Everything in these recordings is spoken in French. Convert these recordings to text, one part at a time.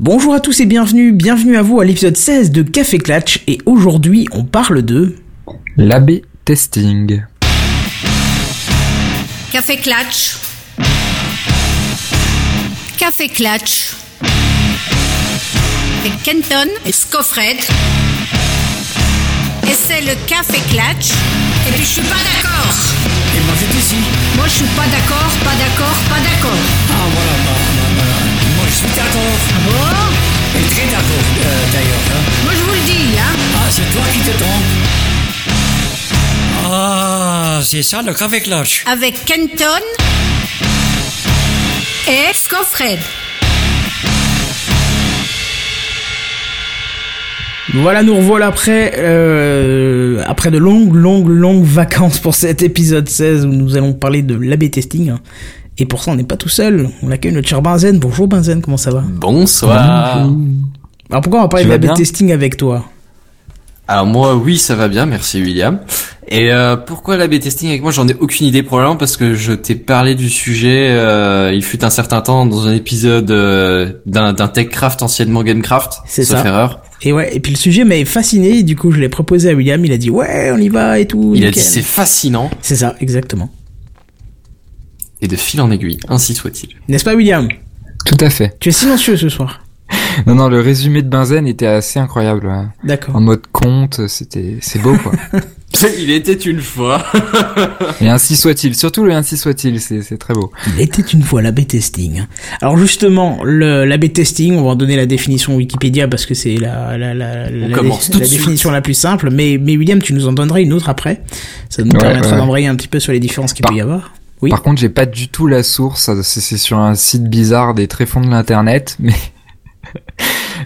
Bonjour à tous et bienvenue, bienvenue à vous à l'épisode 16 de Café Clatch et aujourd'hui on parle de... L'AB testing. Café Clatch. Café Clatch. Avec Kenton et Scoffred. Et c'est le Café Clatch. Et puis je suis pas d'accord. Et moi j'étais ici. Moi je suis pas d'accord, pas d'accord, pas d'accord. Ah voilà, bah, suis d'accord. Ah bon Et très d'accord euh, d'ailleurs. hein. Moi je vous le dis, hein. Ah c'est toi qui te trompes. Ah c'est ça le café clutch. Avec Kenton et Scoffred. Voilà, nous revoilà après, euh, après de longues, longues, longues vacances pour cet épisode 16 où nous allons parler de l'AB testing. Et pour ça on n'est pas tout seul, on accueille notre cher Benzen. Bonjour Benzen, comment ça va? Bonsoir. Alors pourquoi on va parler de bien? testing avec toi? Alors moi, oui, ça va bien, merci William. Et euh, pourquoi l'A/B testing avec moi? J'en ai aucune idée probablement parce que je t'ai parlé du sujet. euh, il fut un certain temps dans un épisode euh, d'un TechCraft anciennement GameCraft. C'est ça. erreur. Et ouais, et puis le sujet m'avait fasciné, et du coup je l'ai proposé à William, il a dit ouais on y va et tout. Il a dit c'est fascinant C'est ça, exactement. Et de fil en aiguille, ainsi soit-il. N'est-ce pas William? Tout à fait. Tu es silencieux ce soir. Non, non, le résumé de Benzen était assez incroyable. ouais. D'accord. En mode conte, c'était, c'est beau, quoi. Il était une fois. Et ainsi soit-il. Surtout le ainsi soit-il, c'est, c'est très beau. Il était une fois l'AB testing. Alors justement, le l'AB testing, on va en donner la définition Wikipédia parce que c'est la la la, la, commence dé- tout de la définition la plus simple. Mais mais William, tu nous en donneras une autre après? Ça nous Ouais, permettra ouais. d'embrayer un petit peu sur les différences qu'il peut y avoir. Oui. Par contre, j'ai pas du tout la source. C'est, sur un site bizarre des tréfonds de l'internet, mais,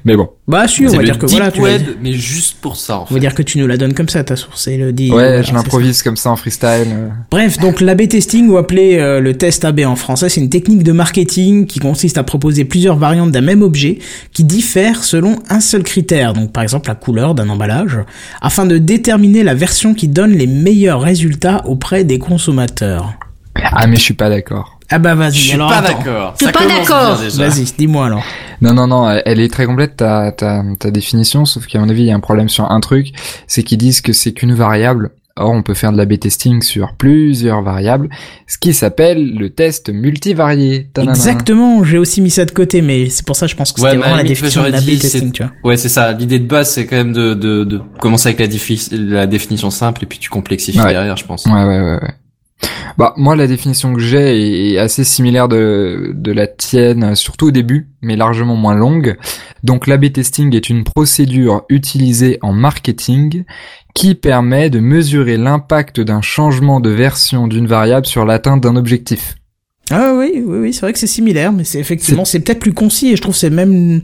mais bon. Bah si, on va le dire que deep voilà, tu vas- web, mais juste pour ça. En on fait. va dire que tu nous la donnes comme ça ta source. C'est le dit. Ouais, voilà, je l'improvise comme ça en freestyle. euh. Bref, donc l'AB testing ou appelé euh, le test AB en français, c'est une technique de marketing qui consiste à proposer plusieurs variantes d'un même objet qui diffèrent selon un seul critère, donc par exemple la couleur d'un emballage, afin de déterminer la version qui donne les meilleurs résultats auprès des consommateurs. Ah, mais je suis pas d'accord. Ah bah Je vas-y, suis alors pas d'accord. T'es pas d'accord. Vas-y, dis-moi alors. Non, non, non, elle est très complète ta, ta, ta définition, sauf qu'à mon avis, il y a un problème sur un truc, c'est qu'ils disent que c'est qu'une variable. Or, on peut faire de l'A/B testing sur plusieurs variables, ce qui s'appelle le test multivarié. Tadana. Exactement, j'ai aussi mis ça de côté, mais c'est pour ça que je pense que Ouais, c'était mais vraiment la la définition de j'aurais l'AB dit, testing, c'est- tu vois. Ouais, c'est ça. L'idée de base, c'est quand même de, de, de commencer avec la, la définition simple et puis tu complexifies Ouais. derrière, je pense. Ouais, ouais, ouais, ouais. Bah, moi, la définition que j'ai est, assez similaire de, de la tienne, surtout au début, mais largement moins longue. Donc, l'A/B testing est une procédure utilisée en marketing qui permet de mesurer l'impact d'un changement de version d'une variable sur l'atteinte d'un objectif. Ah oui, oui, oui, c'est vrai que c'est similaire, mais c'est effectivement, c'est peut-être plus concis et je trouve que c'est même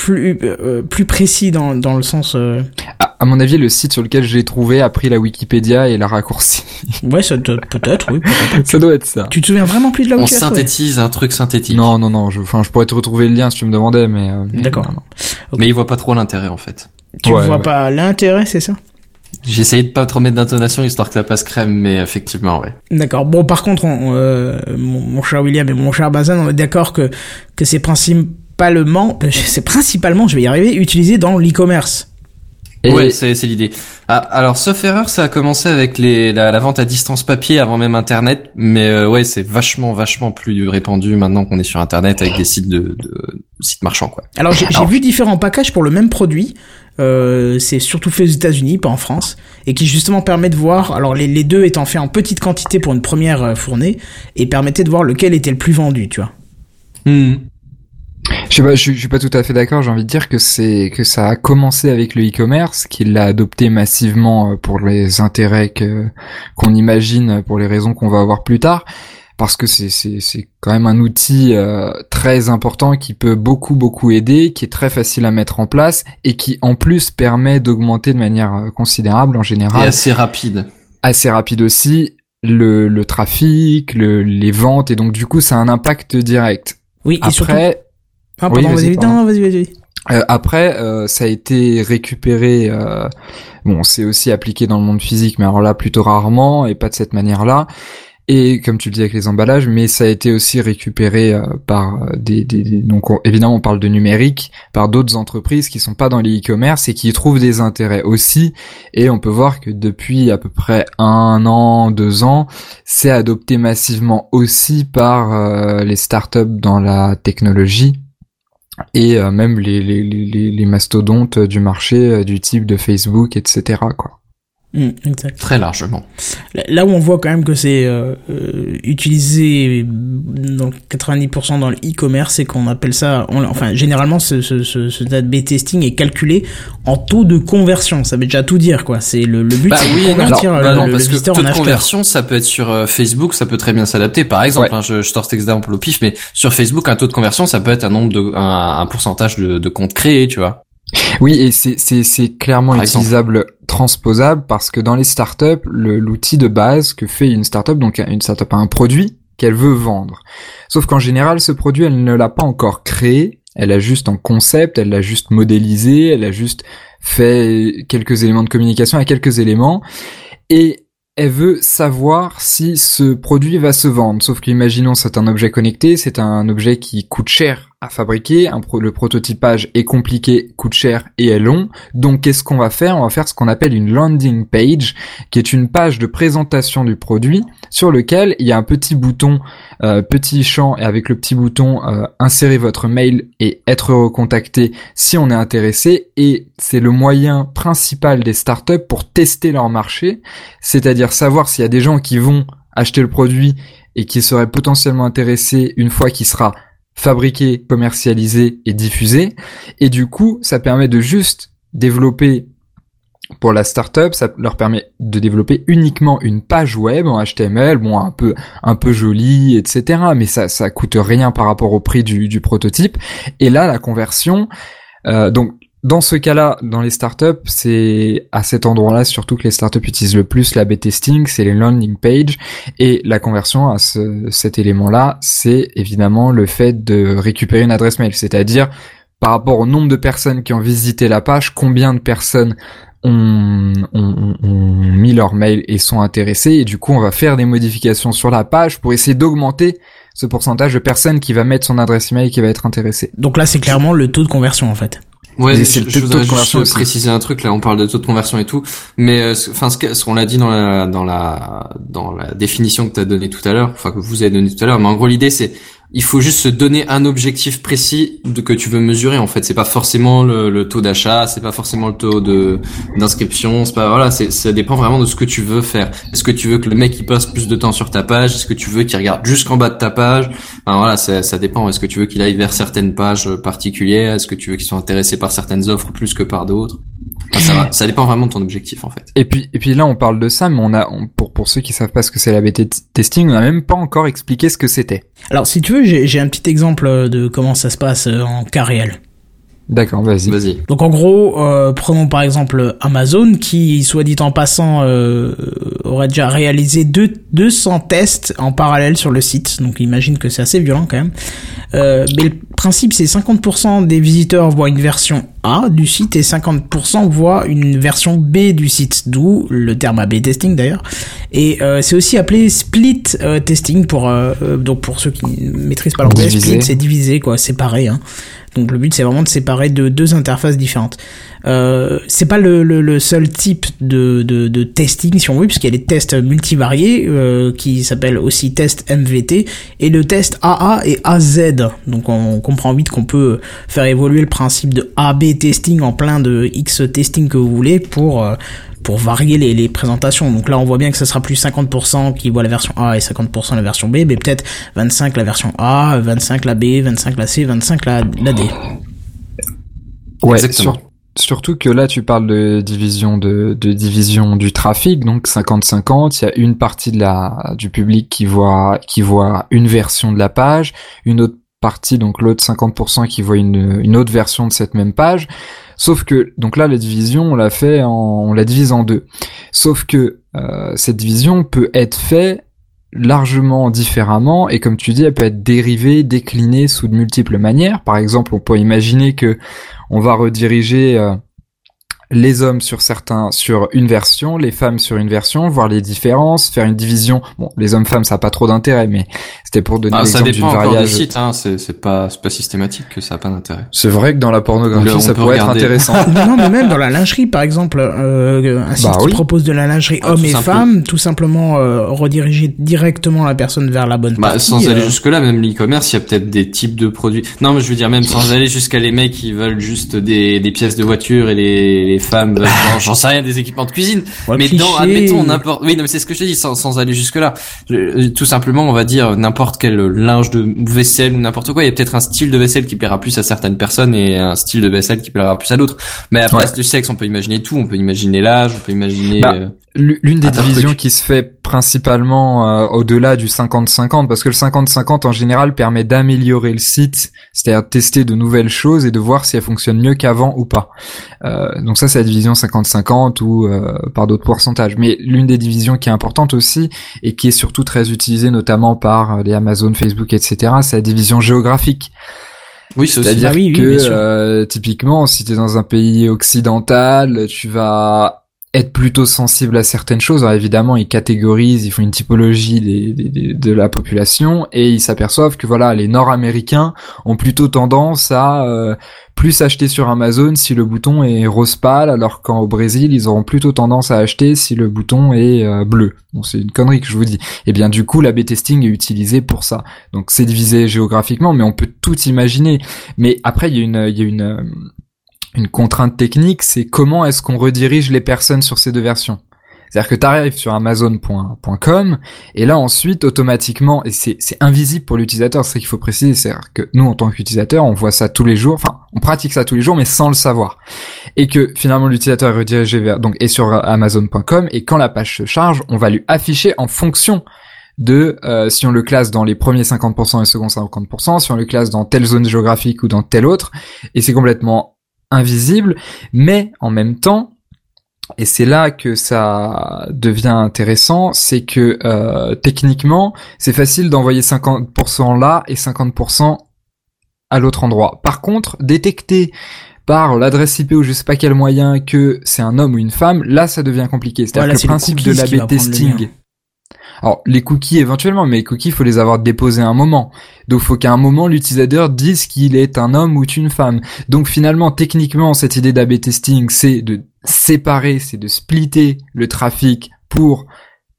plus euh, plus précis dans dans le sens. euh, À, à mon avis, le site sur lequel je l'ai trouvé a pris la Wikipédia et l'a raccourci. Ouais, ça doit- peut-être, oui. peut-être. Ça doit être ça. Tu te souviens vraiment plus de là où On tu as trouvé synthétise un truc synthétique. Non, non, non. Je, enfin, je pourrais te retrouver le lien si tu me demandais, mais. euh, D'accord. non, non. Mais il voit pas trop l'intérêt, en fait. Tu Ouais, vois ouais. pas l'intérêt, c'est ça? J'ai essayé de pas trop mettre d'intonation histoire que ça passe crème, mais effectivement, ouais. D'accord. Bon, par contre, on, euh, mon, mon cher William et mon cher Bazin, on est d'accord que que c'est principalement, euh, c'est principalement, je vais y arriver, utilisé dans l'e-commerce. Et- Ouais, c'est l'idée. Ah, alors, sauf erreur, ça a commencé avec les, la, la vente à distance papier avant même Internet, mais euh, ouais, c'est vachement, vachement plus répandu maintenant qu'on est sur Internet avec des sites de, de sites marchands, quoi. Alors j'ai vu différents packages pour le même produit. Euh, c'est surtout fait aux États-Unis, pas en France, et qui justement permet de voir. Alors les, les deux étant faits en petite quantité pour une première euh, fournée, et permettait de voir lequel était le plus vendu, tu vois. Hmm. Je sais pas, je, suis- je suis pas tout à fait d'accord. J'ai envie de dire que c'est que ça a commencé avec le e-commerce, qu'il l'a adopté massivement euh, pour les intérêts que qu'on imagine, pour les raisons qu'on va avoir plus tard, parce que c'est c'est c'est quand même un outil euh, très important qui peut beaucoup beaucoup aider, qui est très facile à mettre en place et qui en plus permet d'augmenter de manière euh, considérable en Et général, assez rapide. assez rapide aussi le le trafic, le, les ventes et donc du coup ça a un impact direct. Oui, et surtout. Après Ah, oui, pardon, vas-y, vas-y, pardon. non, vas-y, vas-y. Euh, après, euh, ça a été récupéré. euh, bon, c'est aussi appliqué dans le monde physique, mais alors là plutôt rarement et pas de cette manière-là. et comme tu le dis avec les emballages, mais ça a été aussi récupéré euh, par euh, des, des, des- donc on- évidemment on parle de numérique par d'autres entreprises qui sont pas dans les e-commerce et qui y trouvent des intérêts aussi et on peut voir que depuis à peu près un an, deux ans, c'est adopté massivement aussi par euh, les startups dans la technologie et euh, même les, mastodontes du marché euh, du type de Facebook, etc. Quoi. Mm, exact. Très largement. Là- où on voit quand même que c'est euh, euh, utilisé dans 90% dans le e-commerce, c'est qu'on appelle ça, on- enfin généralement ce, ce, ce, ce A/B testing est calculé en taux de conversion. Ça veut déjà tout dire quoi. C'est le, le but, Bah c'est oui, de convertir bah le, non, le parce que visiteur taux en de conversion, ça peut être sur euh, Facebook, ça peut très bien s'adapter. Par exemple, Ouais. hein, je, je sors cet exemple au pif, mais sur Facebook, un taux de conversion, ça peut être un nombre de, un, un pourcentage de, de comptes créés, tu vois. Oui, et c'est clairement Par exemple. utilisable, transposable, parce que dans les startups, l'outil de base que fait une startup, donc une startup a un produit qu'elle veut vendre. Sauf qu'en général, ce produit, elle ne l'a pas encore créé, elle a juste en concept, elle l'a juste modélisé, elle a juste fait quelques éléments de communication à quelques éléments, et elle veut savoir si ce produit va se vendre. Sauf qu'imaginons c'est un objet connecté, c'est un objet qui coûte cher à fabriquer, le prototypage est compliqué, coûte cher et est long. Donc qu'est-ce qu'on va faire? On va faire ce qu'on appelle une landing page, qui est une page de présentation du produit sur lequel il y a un petit bouton, euh, petit champ et avec le petit bouton euh, insérer votre mail et être recontacté si on est intéressé. Et c'est le moyen principal des startups pour tester leur marché, c'est-à-dire savoir s'il y a des gens qui vont acheter le produit et qui seraient potentiellement intéressés une fois qu'il sera fabriqué, commercialisé et diffusé. Et du coup, ça permet de juste développer pour la startup, ça leur permet de développer uniquement une page web en HTML, bon un peu un peu jolie, etc. Mais ça ça coûte rien par rapport au prix du, du prototype. Et là, la conversion, euh, donc dans ce cas-là, dans les startups, c'est à cet endroit-là surtout que les startups utilisent le plus l'A/B testing, c'est les landing pages et la conversion à ce, cet élément-là, c'est évidemment le fait de récupérer une adresse mail, c'est-à-dire par rapport au nombre de personnes qui ont visité la page, combien de personnes ont, ont- ont- ont mis leur mail et sont intéressées, et du coup on va faire des modifications sur la page pour essayer d'augmenter ce pourcentage de personnes qui va mettre son adresse email et qui va être intéressée. Donc là, c'est clairement le taux de conversion en fait. Ouais, c'est le je taux de voudrais conversion juste préciser un truc. Là, on parle de taux de conversion et tout, mais euh, ce- enfin, ce qu'on l'a dit dans la dans la dans la définition que tu as donnée tout à l'heure, enfin que vous avez donnée tout à l'heure, mais en gros l'idée c'est il faut juste se donner un objectif précis de que tu veux mesurer. En fait, c'est pas forcément le, taux d'achat, c'est pas forcément le taux de d'inscription, c'est pas voilà, c'est ça dépend vraiment de ce que tu veux faire. Est-ce que tu veux que le mec il passe plus de temps sur ta page? Est-ce que tu veux qu'il regarde jusqu'en bas de ta page? Enfin voilà, ça, ça dépend. Est-ce que tu veux qu'il aille vers certaines pages particulières? Est-ce que tu veux qu'il soit intéressé par certaines offres plus que par d'autres? Enfin, ça, va- ça dépend vraiment de ton objectif en fait. Et puis, et puis là, on parle de ça, mais on a, on- pour, pour ceux qui savent pas ce que c'est la BT testing, on n'a même pas encore expliqué ce que c'était. Alors si tu veux, j'ai j'ai un petit exemple de comment ça se passe euh, en cas réel. D'accord, vas-y. Vas-y. Donc en gros, euh, prenons par exemple Amazon qui, soit dit en passant, euh, aurait déjà réalisé deux, 200 tests en parallèle sur le site. Donc imagine que c'est assez violent quand même. Euh, mais le principe c'est 50% des visiteurs voient une version A du site et 50% voient une version B du site, d'où le terme A/B testing d'ailleurs. Et euh, c'est aussi appelé split euh, testing pour euh, donc pour ceux qui ne maîtrisent pas l'anglais, split c'est divisé quoi, séparé. Hein. Donc le but c'est vraiment de séparer de deux interfaces différentes. Euh, c'est pas le, le, le seul type de, de, de testing si on veut, puisqu'il y a les tests multivariés euh, qui s'appellent aussi test MVT et le test AA et AZ. Donc on comprend vite qu'on peut faire évoluer le principe de AB testing en plein de X testing que vous voulez pour euh, pour varier les, les présentations. Donc là, on voit bien que ce sera plus 50% qui voit la version A et 50% la version B, mais peut-être 25 la version A, 25 la B, 25 la C, 25 la, la D. Ouais, Exactement. sur- surtout que là, tu parles de division de, division du trafic, donc 50-50. Il y a une partie de la du public qui voit qui voit une version de la page, une autre partie, donc l'autre 50% qui voit une, une autre version de cette même page. Sauf que donc là, la division, on l'a fait, en, on la divise en deux. Sauf que euh, cette division peut être faite largement différemment et comme tu dis, elle peut être dérivée, déclinée sous de multiples manières. Par exemple, on peut imaginer que on va rediriger euh, les hommes sur certains, sur une version, les femmes sur une version, voir les différences, faire une division. Bon, les hommes-femmes, ça a pas trop d'intérêt, mais c'était pour donner Ah, ça l'exemple d'une dépend encore du variage. site, hein. C'est c'est pas, c'est pas systématique que ça a pas d'intérêt. C'est vrai que dans la pornographie, ça peut pourrait regarder. être intéressant. non, mais même dans la lingerie, par exemple, euh, un site Bah qui oui. propose de la lingerie Ah, homme tout et simple. femme, tout simplement euh, rediriger directement la personne vers la bonne Bah, partie. sans aller euh, jusque là, même l'e-commerce, il y a peut-être des types de produits. Non, mais je veux dire même sans aller jusqu'à les mecs qui veulent juste des, des pièces de voiture et les, les femmes genre, j'en sais rien, des équipements de cuisine. ouais, mais cliché. dans, admettons, n'importe, oui, non, mais c'est ce que je te dis, sans, sans aller jusque là. tout simplement, on va dire n'importe quel linge de vaisselle ou n'importe quoi. Il y a peut-être un style de vaisselle qui plaira plus à certaines personnes et un style de vaisselle qui plaira plus à d'autres. Mais après, Ouais. le sexe, on peut imaginer tout. On peut imaginer l'âge, on peut imaginer. Bah, euh, L'une des divisions truc. qui se fait principalement euh, au-delà du 50-50, parce que le 50-50 en général permet d'améliorer le site, c'est-à-dire de tester de nouvelles choses et de voir si elles fonctionnent mieux qu'avant ou pas. Euh, donc ça c'est la division 50-50 ou euh, par d'autres pourcentages. Mais l'une des divisions qui est importante aussi et qui est surtout très utilisée notamment par euh, les Amazon, Facebook, etc., c'est la division géographique. oui, c'est aussi. C'est-à-dire Ah oui, oui, que euh, typiquement, si tu es dans un pays occidental, tu vas être plutôt sensible à certaines choses. Alors évidemment, ils catégorisent, ils font une typologie des, des- des- de la population et ils s'aperçoivent que voilà, les Nord-Américains ont plutôt tendance à euh, plus acheter sur Amazon si le bouton est rose pâle, alors qu'au Brésil, ils auront plutôt tendance à acheter si le bouton est euh, bleu. Bon, c'est une connerie que je vous dis. Et bien du coup, l'A/B testing est utilisé pour ça. Donc c'est divisé géographiquement, mais on peut tout imaginer. Mais après, il y a une, il y a une, euh, une contrainte technique, c'est comment est-ce qu'on redirige les personnes sur ces deux versions. C'est-à-dire que tu arrives sur amazon.com et là ensuite automatiquement et c'est invisible pour l'utilisateur, c'est ça qu'il faut préciser, c'est-à-dire que nous en tant qu'utilisateur, on voit ça tous les jours, enfin on pratique ça tous les jours mais sans le savoir. Et que finalement l'utilisateur est redirigé vers donc est sur amazon.com et quand la page se charge, on va lui afficher en fonction de euh, si on le classe dans les premiers 50% et second 50%, si on le classe dans telle zone géographique ou dans telle autre, et c'est complètement invisible, mais en même temps, et c'est là que ça devient intéressant, c'est que euh, techniquement, c'est facile d'envoyer 50% là et 50% à l'autre endroit. Par contre, détecter par l'adresse IP ou je sais pas quel moyen que c'est un homme ou une femme, là ça devient compliqué. C'est-à-dire Voilà, que c'est le le principe de l'A/B testing. Alors les cookies éventuellement, mais les cookies il faut les avoir déposés à un moment. Donc faut qu'à un moment l'utilisateur dise qu'il est un homme ou une femme. Donc finalement techniquement cette idée d'A/B testing c'est de séparer, c'est de splitter le trafic pour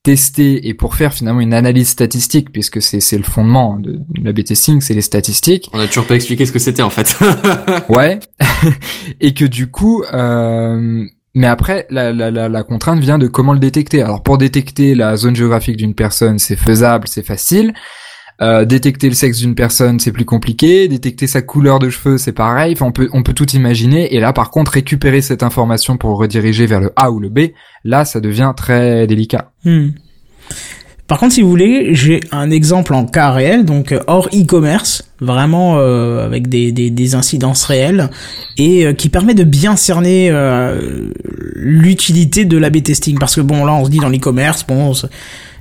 tester et pour faire finalement une analyse statistique puisque c'est c'est le fondement de l'A/B testing, c'est les statistiques. On a toujours pas expliqué ce que c'était en fait. Ouais. et que du coup, euh, mais après, la, la, la, la contrainte vient de comment le détecter. Alors pour détecter la zone géographique d'une personne, c'est faisable, c'est facile. Euh, détecter le sexe d'une personne, c'est plus compliqué. Détecter sa couleur de cheveux, c'est pareil. Enfin, on peut, on peut tout imaginer. Et là, par contre, récupérer cette information pour rediriger vers le A ou le B, là, ça devient très délicat. Hmm. Par contre, si vous voulez, j'ai un exemple en cas réel, donc euh, hors e-commerce, vraiment euh, avec des, des, des incidences réelles, et euh, qui permet de bien cerner euh, l'utilité de l'A/B testing. Parce que bon, là, on se dit dans l'e-commerce, bon, ça,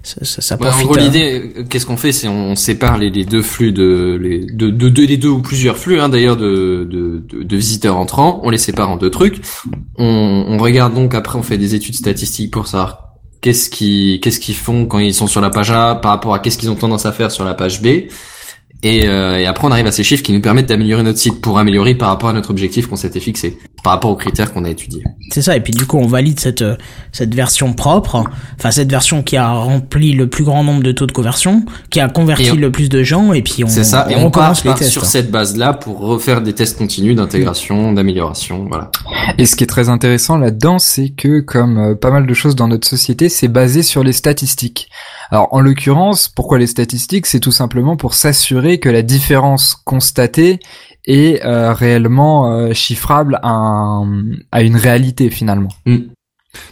ça, ça, Ouais, en gros, à- l'idée, qu'est-ce qu'on fait, c'est on sépare les, les deux flux de les de, de, de- les deux ou plusieurs flux, hein, d'ailleurs de, de visiteurs entrants. On les sépare en deux trucs. On, on regarde donc après, on fait des études statistiques pour savoir qu'est-ce qui qu'est-ce qu'ils font quand ils sont sur la page A par rapport à qu'est-ce qu'ils ont tendance à faire sur la page B. Et, euh, et après, on arrive à ces chiffres qui nous permettent d'améliorer notre site pour améliorer par rapport à notre objectif qu'on s'était fixé, par rapport aux critères qu'on a étudiés. C'est ça, et puis du coup on valide cette, euh, cette version propre, enfin cette version qui a rempli le plus grand nombre de taux de conversion, qui a converti on- le plus de gens, et puis on, C'est ça, et on part, recommence les part tests. sur cette base-là pour refaire des tests continus d'intégration, d'amélioration, voilà. Et ce qui est très intéressant là-dedans, c'est que comme euh, pas mal de choses dans notre société, c'est basé sur les statistiques. Alors en l'occurrence, pourquoi les statistiques? C'est tout simplement pour s'assurer que la différence constatée est euh, réellement euh, chiffrable à, un- à une réalité finalement.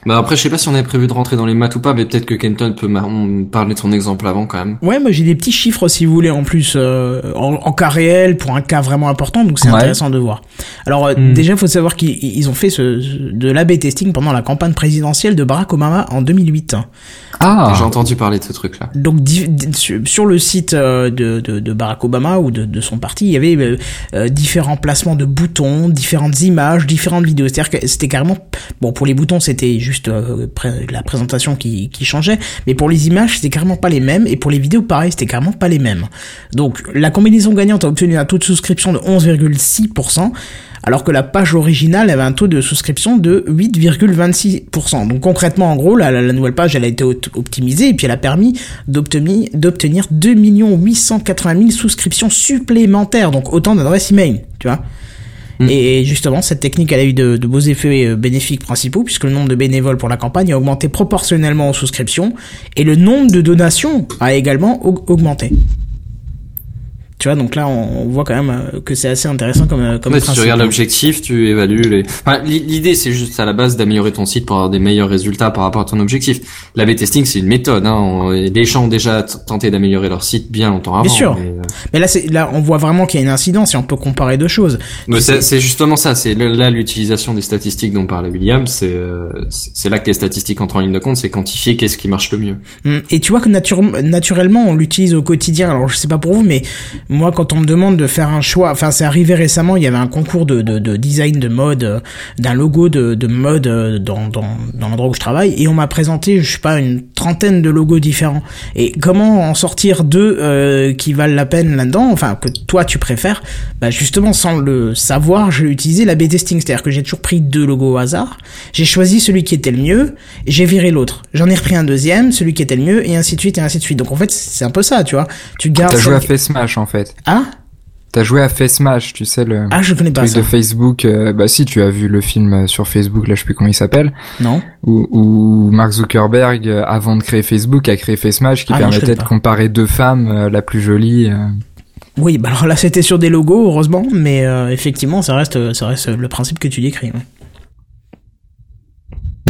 Bah après, je sais pas si on avait prévu de rentrer dans les maths ou pas, mais peut-être que Kenton peut parler de son exemple avant quand même. Ouais, moi j'ai des petits chiffres si vous voulez en plus euh, en, en cas réel pour un cas vraiment important, donc c'est Ouais. intéressant de voir. Alors euh, Hmm. déjà, il faut savoir qu'ils ils ont fait ce, ce- de l'A/B testing pendant la campagne présidentielle de Barack Obama en 2008. Ah. J'ai entendu parler de ce truc-là. Donc sur- le site euh, de, de, de Barack Obama ou de, de son parti, il y avait euh, euh, différents placements de boutons, différentes images, différentes vidéos. C'est-à-dire que c'était carrément bon pour les boutons c'était juste euh, la présentation qui, qui changeait, mais pour les images c'était carrément pas les mêmes et pour les vidéos pareil c'était carrément pas les mêmes. Donc la combinaison gagnante a obtenu un taux de souscription de 11,6%. Alors que la page originale avait un taux de souscription de 8,26%. Donc concrètement, en gros, la, nouvelle page, elle a été opt- optimisée et puis elle a permis d'obtenir, d'obtenir 2 880 000 souscriptions supplémentaires. Donc autant d'adresses email, tu vois. Et justement, cette technique, elle a eu de, de beaux effets euh, bénéfiques principaux, puisque le nombre de bénévoles pour la campagne a augmenté proportionnellement aux souscriptions, et le nombre de donations a également aug- augmenté. Tu vois, donc là, on, voit quand même euh, que c'est assez intéressant comme, euh, comme Ouais, si tu regardes l'objectif, tu évalues les. Enfin, l'i- l'idée c'est juste à la base d'améliorer ton site pour avoir des meilleurs résultats par rapport à ton objectif. L'A/B testing c'est une méthode. Hein. On- Les gens ont déjà tenté d'améliorer leur site bien longtemps avant. Bien sûr. mais, euh, Mais là, c'est, là, on voit vraiment qu'il y a une incidence et on peut comparer deux choses. c'est justement ça. C'est là l'utilisation des statistiques dont parlait William. C'est c'est là que les statistiques entrent en ligne de compte. C'est quantifier qu'est-ce qui marche le mieux. Mm. Et tu vois que nature- naturellement, on l'utilise au quotidien. Alors, je sais pas pour vous, mais moi, quand on me demande de faire un choix, enfin, c'est arrivé récemment, il y avait un concours de, de, de design de mode, euh, d'un logo de, de mode euh, dans, dans, dans l'endroit où je travaille, et on m'a présenté, je sais pas, une trentaine de logos différents. Et comment en sortir deux euh, qui valent la peine là-dedans, enfin, que toi tu préfères, bah justement, sans le savoir, j'ai utilisé la B-testing, c'est-à-dire que j'ai toujours pris deux logos au hasard, j'ai choisi celui qui était le mieux, et j'ai viré l'autre. J'en ai repris un deuxième, celui qui était le mieux, et ainsi de suite, et ainsi de suite. Donc en fait, c'est un peu ça, tu vois. Tu gardes... T'as joué à Face Smash en fait. Ah T'as joué à Face Smash, tu sais le Ah, je connais pas truc ça. de Facebook. euh, bah si, tu as vu le film euh, sur Facebook, là je sais plus comment il s'appelle, Non où, où Mark Zuckerberg, euh, avant de créer Facebook, a créé Face Smash qui Ah permettait de comparer deux femmes, euh, la plus jolie. euh. Oui, bah alors là, c'était sur des logos, heureusement, mais euh, effectivement, ça reste, ça reste le principe que tu décris. ouais.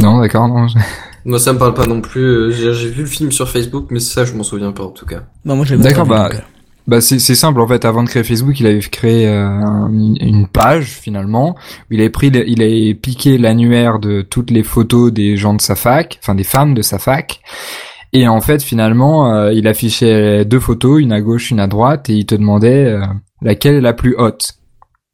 Non, d'accord, non. je- Moi ça me parle pas non plus. J'ai vu le film sur Facebook, mais ça je m'en souviens pas en tout cas. Bah, moi, je l'ai D'accord, bah, donc, euh, Bah c'est simple en fait. Avant de créer Facebook, il avait créé euh, un- une page finalement où il avait pris, le- il avait piqué l'annuaire de toutes les photos des gens de sa fac, enfin des femmes de sa fac. Et en fait, finalement, euh, il affichait deux photos, une à gauche, une à droite, et il te demandait euh, laquelle est la plus haute.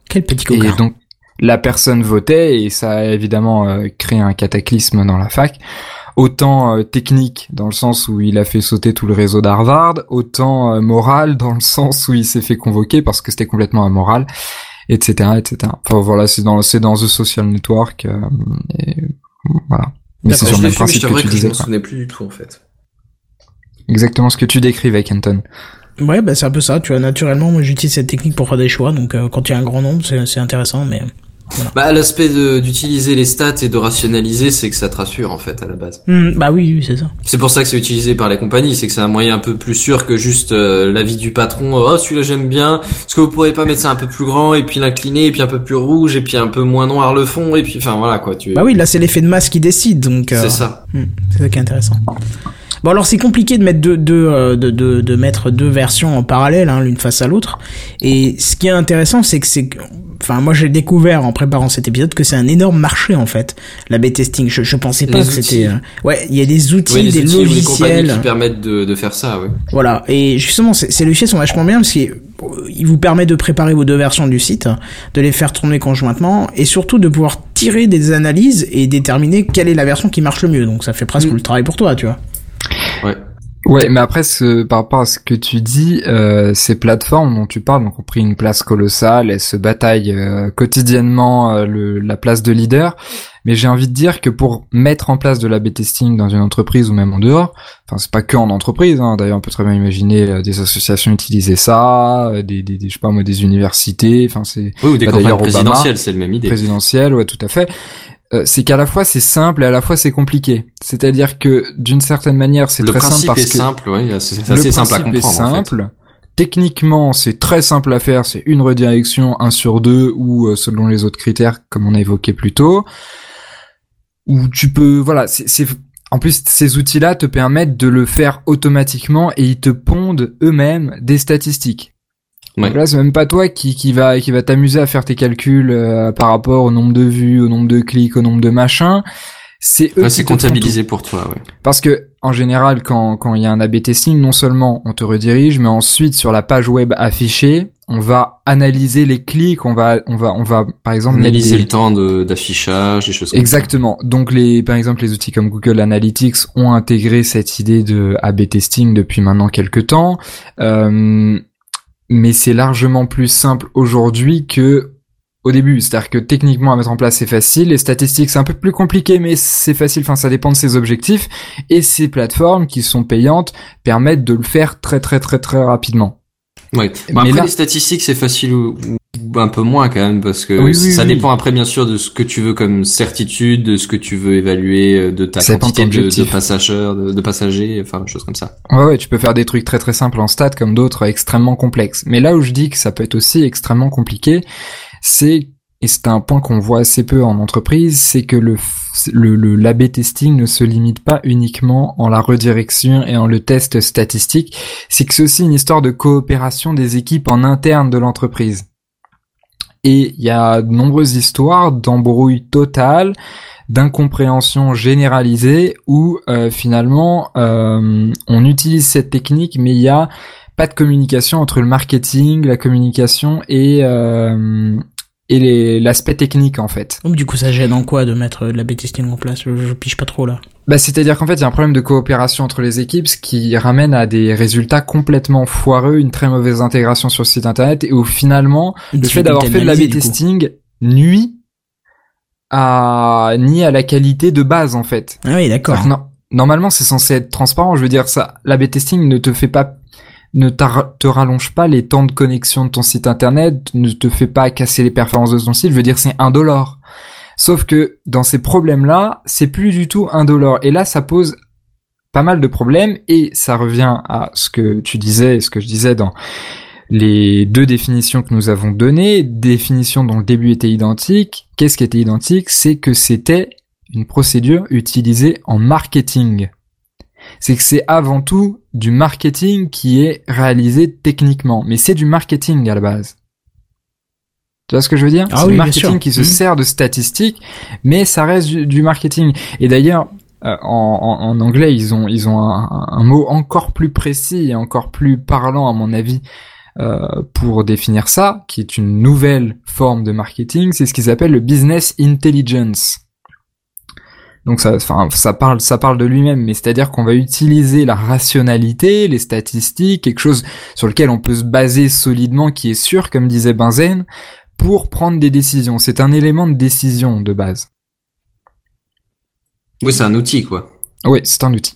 Quel petit Et coquin. donc la personne votait et ça a évidemment créé un cataclysme dans la fac. Autant euh, technique dans le sens où il a fait sauter tout le réseau d'Harvard, autant euh, moral dans le sens où il s'est fait convoquer parce que c'était complètement amoral, etc., etc. Enfin voilà, c'est dans c'est dans The Social Network euh, et voilà. Mais c'est D'accord, sur je le même je principe que tu que je disais. quoi. souvenais plus du tout en fait. Exactement ce que tu décrivais, Kenton. Ouais, bah c'est un peu ça. Tu vois, naturellement, moi, j'utilise cette technique pour faire des choix. Donc, euh, quand il y a un grand nombre, c'est c'est intéressant, mais. Bah l'aspect de- d'utiliser les stats et de rationaliser, c'est que ça te rassure en fait à la base. Hmm, bah oui, oui, c'est ça. C'est pour ça que c'est utilisé par les compagnies, c'est que c'est un moyen un peu plus sûr que juste euh, l'avis du patron. Oh celui-là j'aime bien. Est-ce que vous pourriez pas mettre ça un peu plus grand et puis l'incliner et puis un peu plus rouge et puis un peu moins noir le fond et puis enfin voilà quoi. Tu. Bah oui, là, c'est l'effet de masse qui décide, donc. euh, C'est ça. hmm, c'est ça qui est intéressant. Bon alors c'est compliqué de mettre deux, deux, euh, de, de, de mettre deux versions en parallèle, hein, l'une face à l'autre. Et ce qui est intéressant, c'est que c'est, enfin moi j'ai découvert en préparant cet épisode que c'est un énorme marché en fait, la B-testing. Je, je pensais pas Les que c'était, euh, ouais, il y a des outils, Oui, des outils logiciels. qui permettent de, de faire ça, oui. Voilà, et justement, ces ces logiciels sont vachement bien parce qu'ils vous permettent de préparer vos deux versions du site, de les faire tourner conjointement, et surtout de pouvoir tirer des analyses et déterminer quelle est la version qui marche le mieux. Donc ça fait presque Mm. le travail pour toi, tu vois. Ouais. Ouais, mais après, ce, par rapport à ce que tu dis, euh, ces plateformes dont tu parles donc, ont pris une place colossale, elles se bataillent euh, quotidiennement euh, le, la place de leader. Mais j'ai envie de dire que pour mettre en place de la B-testing dans une entreprise ou même en dehors, enfin c'est pas que en entreprise, hein, d'ailleurs on peut très bien imaginer euh, des associations utiliser ça, euh, des, des, des je sais pas moi des universités, enfin c'est Oui, ou des Bah, campagnes présidentielles, c'est la même idée. présidentielle, ouais, tout à fait. Euh, c'est qu'à la fois c'est simple et à la fois c'est compliqué. C'est-à-dire que d'une certaine manière c'est très simple principe parce est que simple, oui, c'est le assez simple à est comprendre. en fait. simple. Techniquement, c'est très simple à faire, c'est une redirection, un sur deux, ou euh, selon les autres critères, comme on a évoqué plus tôt. Où tu peux, voilà, c'est, c'est- en plus, ces outils-là te permettent de le faire automatiquement et ils te pondent eux-mêmes des statistiques. Ouais. Donc là, c'est même pas toi qui, qui va, qui va t'amuser à faire tes calculs euh, par rapport au nombre de vues, au nombre de clics, au nombre de machins. c'est eux Ouais, qui c'est comptabilisé pour toi, ouais. Parce que en général, quand quand il y a un A/B testing, non seulement on te redirige, mais ensuite sur la page web affichée, on va analyser les clics, on va on va on va par exemple Analyser des- le temps de- d'affichage, des choses comme Exactement. Donc les, par exemple, les outils comme Google Analytics ont intégré cette idée de A/B testing depuis maintenant quelques temps, Euh, mais c'est largement plus simple aujourd'hui que au début. C'est-à-dire que techniquement à mettre en place c'est facile, les statistiques c'est un peu plus compliqué, mais c'est facile. Enfin, ça dépend de ses objectifs et ces plateformes qui sont payantes permettent de le faire très très très très rapidement. Ouais. Bon, Mais après, là- les statistiques, c'est facile ou un peu moins quand même, parce que Oui, ça oui. dépend après, bien sûr, de ce que tu veux comme certitude, de ce que tu veux évaluer, euh, de ta Ça quantité de, de passagers, de, de passagers, enfin, des choses comme ça. Ouais, ouais, tu peux faire des trucs très très simples en stats comme d'autres extrêmement complexes. Mais là où je dis que ça peut être aussi extrêmement compliqué, c'est et c'est un point qu'on voit assez peu en entreprise, c'est que le le le l'AB testing ne se limite pas uniquement en la redirection et en le test statistique, c'est que c'est aussi une histoire de coopération des équipes en interne de l'entreprise. Et il y a de nombreuses histoires d'embrouilles totales, d'incompréhension généralisée où euh, finalement euh, on utilise cette technique mais il y a pas de communication entre le marketing, la communication et euh, et l'aspect technique en fait. Donc du coup, ça gêne en quoi de mettre de la testing en place? Je, je pige pas trop là. Bah c'est-à-dire qu'en fait il y a un problème de coopération entre les équipes, ce qui ramène à des résultats complètement foireux, une très mauvaise intégration sur le site internet et où finalement le fait d'avoir fait de l'A/B testing nuit à ni à la qualité de base en fait. Ah oui, d'accord. Non- normalement, c'est censé être transparent. Je veux dire, ça, l'A/B testing ne te fait pas, ne te rallonge pas les temps de connexion de ton site internet, ne te fait pas casser les performances de ton site. Je veux dire, c'est indolore. Sauf que dans ces problèmes-là, c'est plus du tout indolore. Et là, ça pose pas mal de problèmes et ça revient à ce que tu disais, ce que je disais dans les deux définitions que nous avons données, définitions dont le début était identique. Qu'est-ce qui était identique? C'est que c'était une procédure utilisée en marketing. C'est que c'est avant tout du marketing qui est réalisé techniquement, mais c'est du marketing à la base. Tu vois ce que je veux dire Ah C'est oui, du marketing qui se Mhm. sert de statistiques, mais ça reste du, du marketing. Et d'ailleurs, euh, en, en- en anglais, ils ont ils ont un, un mot encore plus précis et encore plus parlant à mon avis euh, pour définir ça, qui est une nouvelle forme de marketing. C'est ce qu'ils appellent le business intelligence. Donc ça, enfin, ça parle, ça parle de lui-même, mais c'est-à-dire qu'on va utiliser la rationalité, les statistiques, quelque chose sur lequel on peut se baser solidement, qui est sûr, comme disait Benzen, pour prendre des décisions. C'est un élément de décision de base. Oui, c'est un outil, quoi. Oui, c'est un outil.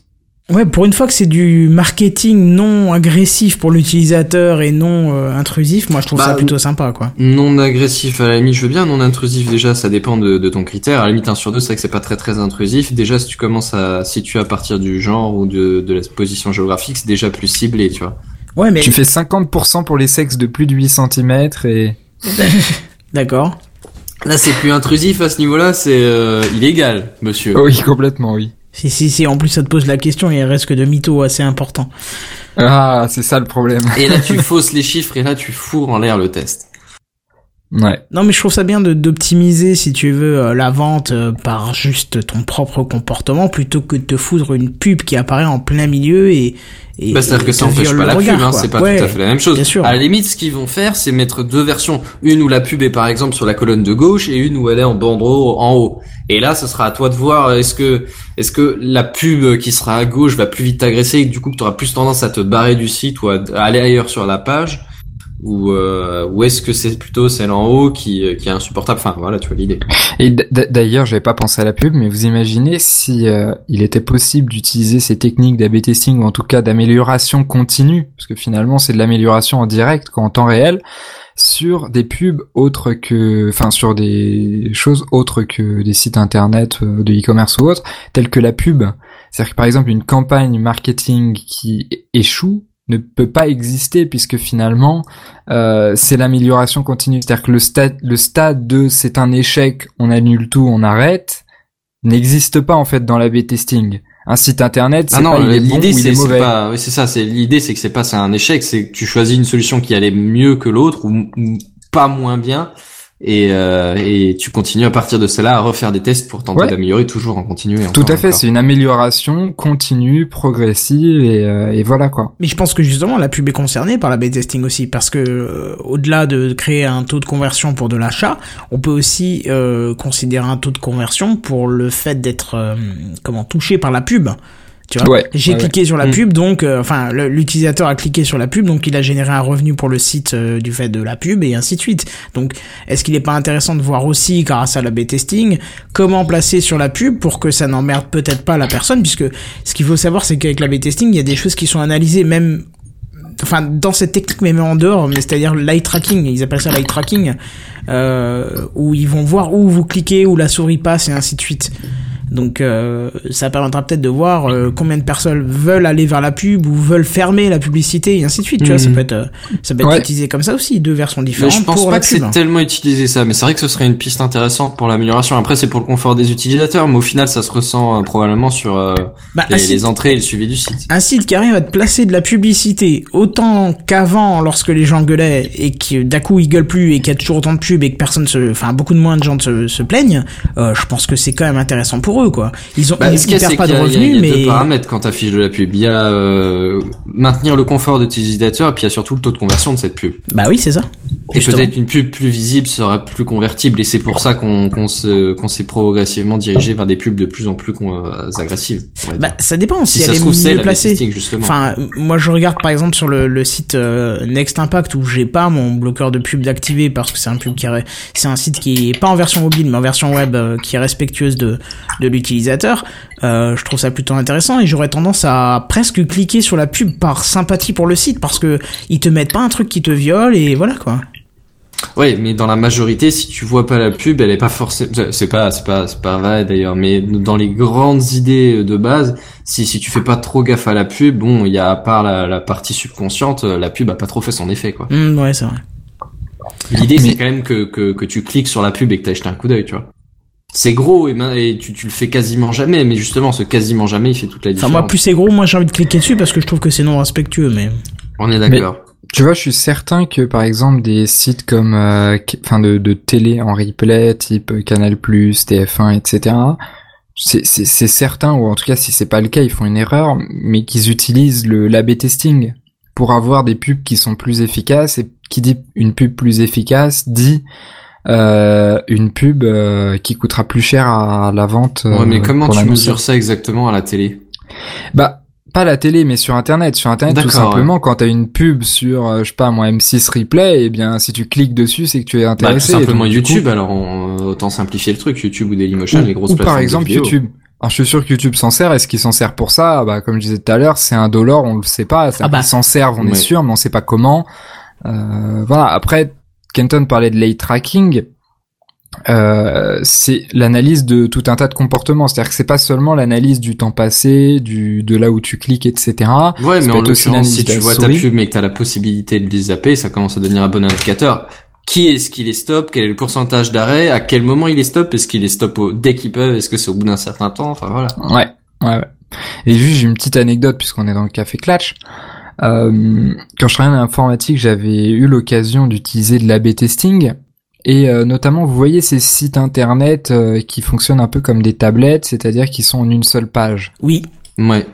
Ouais, pour une fois que c'est du marketing non agressif pour l'utilisateur et non euh, intrusif, moi je trouve Bah, ça plutôt sympa, quoi. Non agressif, à la limite, je veux bien. Non intrusif, déjà, ça dépend de, de ton critère. À la limite, un sur deux, c'est vrai que c'est pas très très intrusif. Déjà, si tu commences à situer à partir du genre ou de, de la position géographique, c'est déjà plus ciblé, tu vois. Ouais, mais Tu fais 50% pour les sexes de plus de 8 cm et... d'accord. Là, c'est plus intrusif à ce niveau-là, c'est euh, illégal, monsieur. Oui, complètement, oui. Si si si, en plus ça te pose la question, il reste que de mythos assez important. Ah, c'est ça le problème. Et là, tu fausses les chiffres et là, tu fourres en l'air le test. Ouais. Non, mais je trouve ça bien de d'optimiser, si tu veux, euh, la vente euh, par juste ton propre comportement, plutôt que de te foudre une pub qui apparaît en plein milieu et. et Bah, c'est-à-dire et que ça te empêche viole pas la regard, pub, hein, c'est pas Ouais, tout à fait la même chose. Bien sûr. À la limite, ce qu'ils vont faire, c'est mettre deux versions. Une où la pub est par exemple sur la colonne de gauche et une où elle est en bandeau en haut. Et là, ce sera à toi de voir est-ce que est-ce que la pub qui sera à gauche va plus vite t'agresser et que du coup tu auras plus tendance à te barrer du site ou à aller ailleurs sur la page ou euh, ou est-ce que c'est plutôt celle en haut qui euh, qui est insupportable? Enfin voilà, tu vois l'idée. Et d'ailleurs, j'avais pas pensé à la pub, mais vous imaginez si euh, il était possible d'utiliser ces techniques d'A/B testing ou en tout cas d'amélioration continue, parce que finalement c'est de l'amélioration en direct, en temps réel, sur des pubs autres que, enfin sur des choses autres que des sites internet euh, de e-commerce ou autres, telles que la pub. C'est-à-dire que par exemple une campagne marketing qui échoue ne peut pas exister puisque finalement euh, c'est l'amélioration continue. C'est-à-dire que le stade, le stade de c'est un échec, on annule tout, on arrête, n'existe pas en fait dans l'A/B testing. Un site internet, c'est Ah non, pas il est bon ou l'idée il c'est est c'est mauvais. pas, oui c'est ça, c'est l'idée c'est que c'est pas c'est un échec, c'est que tu choisis une solution qui allait mieux que l'autre ou, ou pas moins bien et, euh, et tu continues à partir de cela à refaire des tests pour tenter Ouais. d'améliorer toujours en continu. et Tout à fait, c'est une amélioration continue, progressive et, euh, et voilà quoi. Mais je pense que justement la pub est concernée par la B testing aussi parce que euh, au-delà de créer un taux de conversion pour de l'achat, on peut aussi euh, considérer un taux de conversion pour le fait d'être euh, comment touché par la pub. Tu vois, Ouais, j'ai ouais, cliqué sur la Mm. pub, donc euh, enfin l'utilisateur a cliqué sur la pub, donc il a généré un revenu pour le site euh, du fait de la pub et ainsi de suite. Donc est-ce qu'il n'est pas intéressant de voir aussi, grâce à la B testing, comment placer sur la pub pour que ça n'emmerde peut-être pas la personne, puisque ce qu'il faut savoir c'est qu'avec la B testing, il y a des choses qui sont analysées même enfin dans cette technique mais même en dehors mais c'est-à-dire l'eye tracking ils appellent ça l'eye tracking euh, où ils vont voir où vous cliquez où la souris passe et ainsi de suite donc euh, ça permettra peut-être de voir euh, combien de personnes veulent aller vers la pub ou veulent fermer la publicité et ainsi de suite tu vois ça Mhm. peut être euh, ça peut être Ouais. utilisé comme ça aussi deux versions Mais différentes je pense pour pas que c'est tellement utilisé ça, mais c'est vrai que ce serait une piste intéressante pour l'amélioration. Après, c'est pour le confort des utilisateurs, mais au final, ça se ressent euh, probablement sur euh, bah, les, entrées et le suivi du site. un site qui arrive à te placer de la publicité autant qu'avant lorsque les gens gueulaient et que d'un coup ils gueulent plus et qu'il y a toujours autant de pubs et que personne se enfin beaucoup de moins de gens se, se plaignent euh, je pense que c'est quand même intéressant pour eux quoi ils ont Bah, ils, ils perdent pas de y a, il y a- revenus il y a mais deux paramètres quand t'affiches de la pub. Il y a euh, maintenir le confort de tes utilisateurs, et puis il y a surtout le taux de conversion de cette pub. bah oui c'est ça Et peut-être une pub plus visible sera plus convertible, et c'est pour ça qu'on qu'on se qu'on s'est progressivement dirigé vers des pubs de plus en plus euh, agressives. bah ça dépend si, si ça elle se est trouve, mieux la placée justement. Enfin, moi je regarde par exemple sur le, le site euh, Next Impact où j'ai pas mon bloqueur de pub d'activer parce que c'est un pub qui est- c'est un site qui est pas en version mobile mais en version web euh, qui est respectueuse de de l'utilisateur. Euh, je trouve ça plutôt intéressant et j'aurais tendance à presque cliquer sur la pub par sympathie pour le site parce que ils te mettent pas un truc qui te viole et voilà quoi. Ouais, mais dans la majorité, si tu vois pas la pub, elle est pas forcément. C'est pas, c'est pas, c'est pas vrai d'ailleurs. Mais dans les grandes idées de base, si si tu fais pas trop gaffe à la pub, bon, il y a à part la, la partie subconsciente, la pub a pas trop fait son effet quoi. Hmm, ouais c'est vrai. L'idée Mais- c'est quand même que, que que tu cliques sur la pub et que t'as jeté un coup d'œil, tu vois. C'est gros et, et tu tu le fais quasiment jamais, mais justement ce quasiment jamais, il fait toute la Enfin différence. moi plus c'est gros, moi j'ai envie de cliquer dessus parce que je trouve que c'est non respectueux mais. On est d'accord. Tu vois, je suis certain que par exemple des sites comme, euh, enfin de, de télé en replay, type Canal+, TF1, etc. C'est c'est- c'est certain, ou en tout cas si c'est pas le cas, ils font une erreur, mais qu'ils utilisent le l'A/B testing pour avoir des pubs qui sont plus efficaces. Et qui dit une pub plus efficace dit euh, une pub euh, qui coûtera plus cher à la vente. Ouais, mais euh, comment tu mesures ça exactement à la télé Bah, pas la télé, mais sur Internet. Sur Internet, tout simplement, quand t'as une pub sur, euh, je sais pas, moi, M6 Replay, eh bien, si tu cliques dessus, c'est que tu es Bah, tout intéressé. simplement Donc, du coup- YouTube. Alors on- autant simplifier le truc, YouTube ou Dailymotion, les grosses ou plateformes par de exemple vidéo. YouTube. Alors, je suis sûr que YouTube s'en sert. Est-ce qu'il s'en sert pour ça? Bah, comme je disais tout à l'heure, c'est un dollar, on le sait pas. Ça Ah bah. Ils s'en servent, on Ouais. est sûr, mais on sait pas comment. Euh, voilà. Après, Kenton parlait de late tracking. Euh, c'est l'analyse de tout un tas de comportements. C'est-à-dire que c'est pas seulement l'analyse du temps passé, du de là où tu cliques, etc. Ouais, Ça mais en l'occurrence, si tu vois ta pub mais que t'as la possibilité de les zapper, ça commence à devenir un bon indicateur. Qui est-ce qui les stoppe? Quel est le pourcentage d'arrêt? À quel moment il les stoppe? Est-ce qu'il les stoppe au- dès qu'ils peuvent? Est-ce que c'est au bout d'un certain temps? Enfin voilà. Ouais, ouais, ouais. Et juste, j'ai une petite anecdote puisqu'on est dans le café Clatch. Euh, quand je travaillais en informatique, j'avais eu l'occasion d'utiliser de l'A/B testing. Et euh, notamment, vous voyez ces sites internet euh, qui fonctionnent un peu comme des tablettes, c'est-à-dire qui sont en une seule page. Oui. Ouais.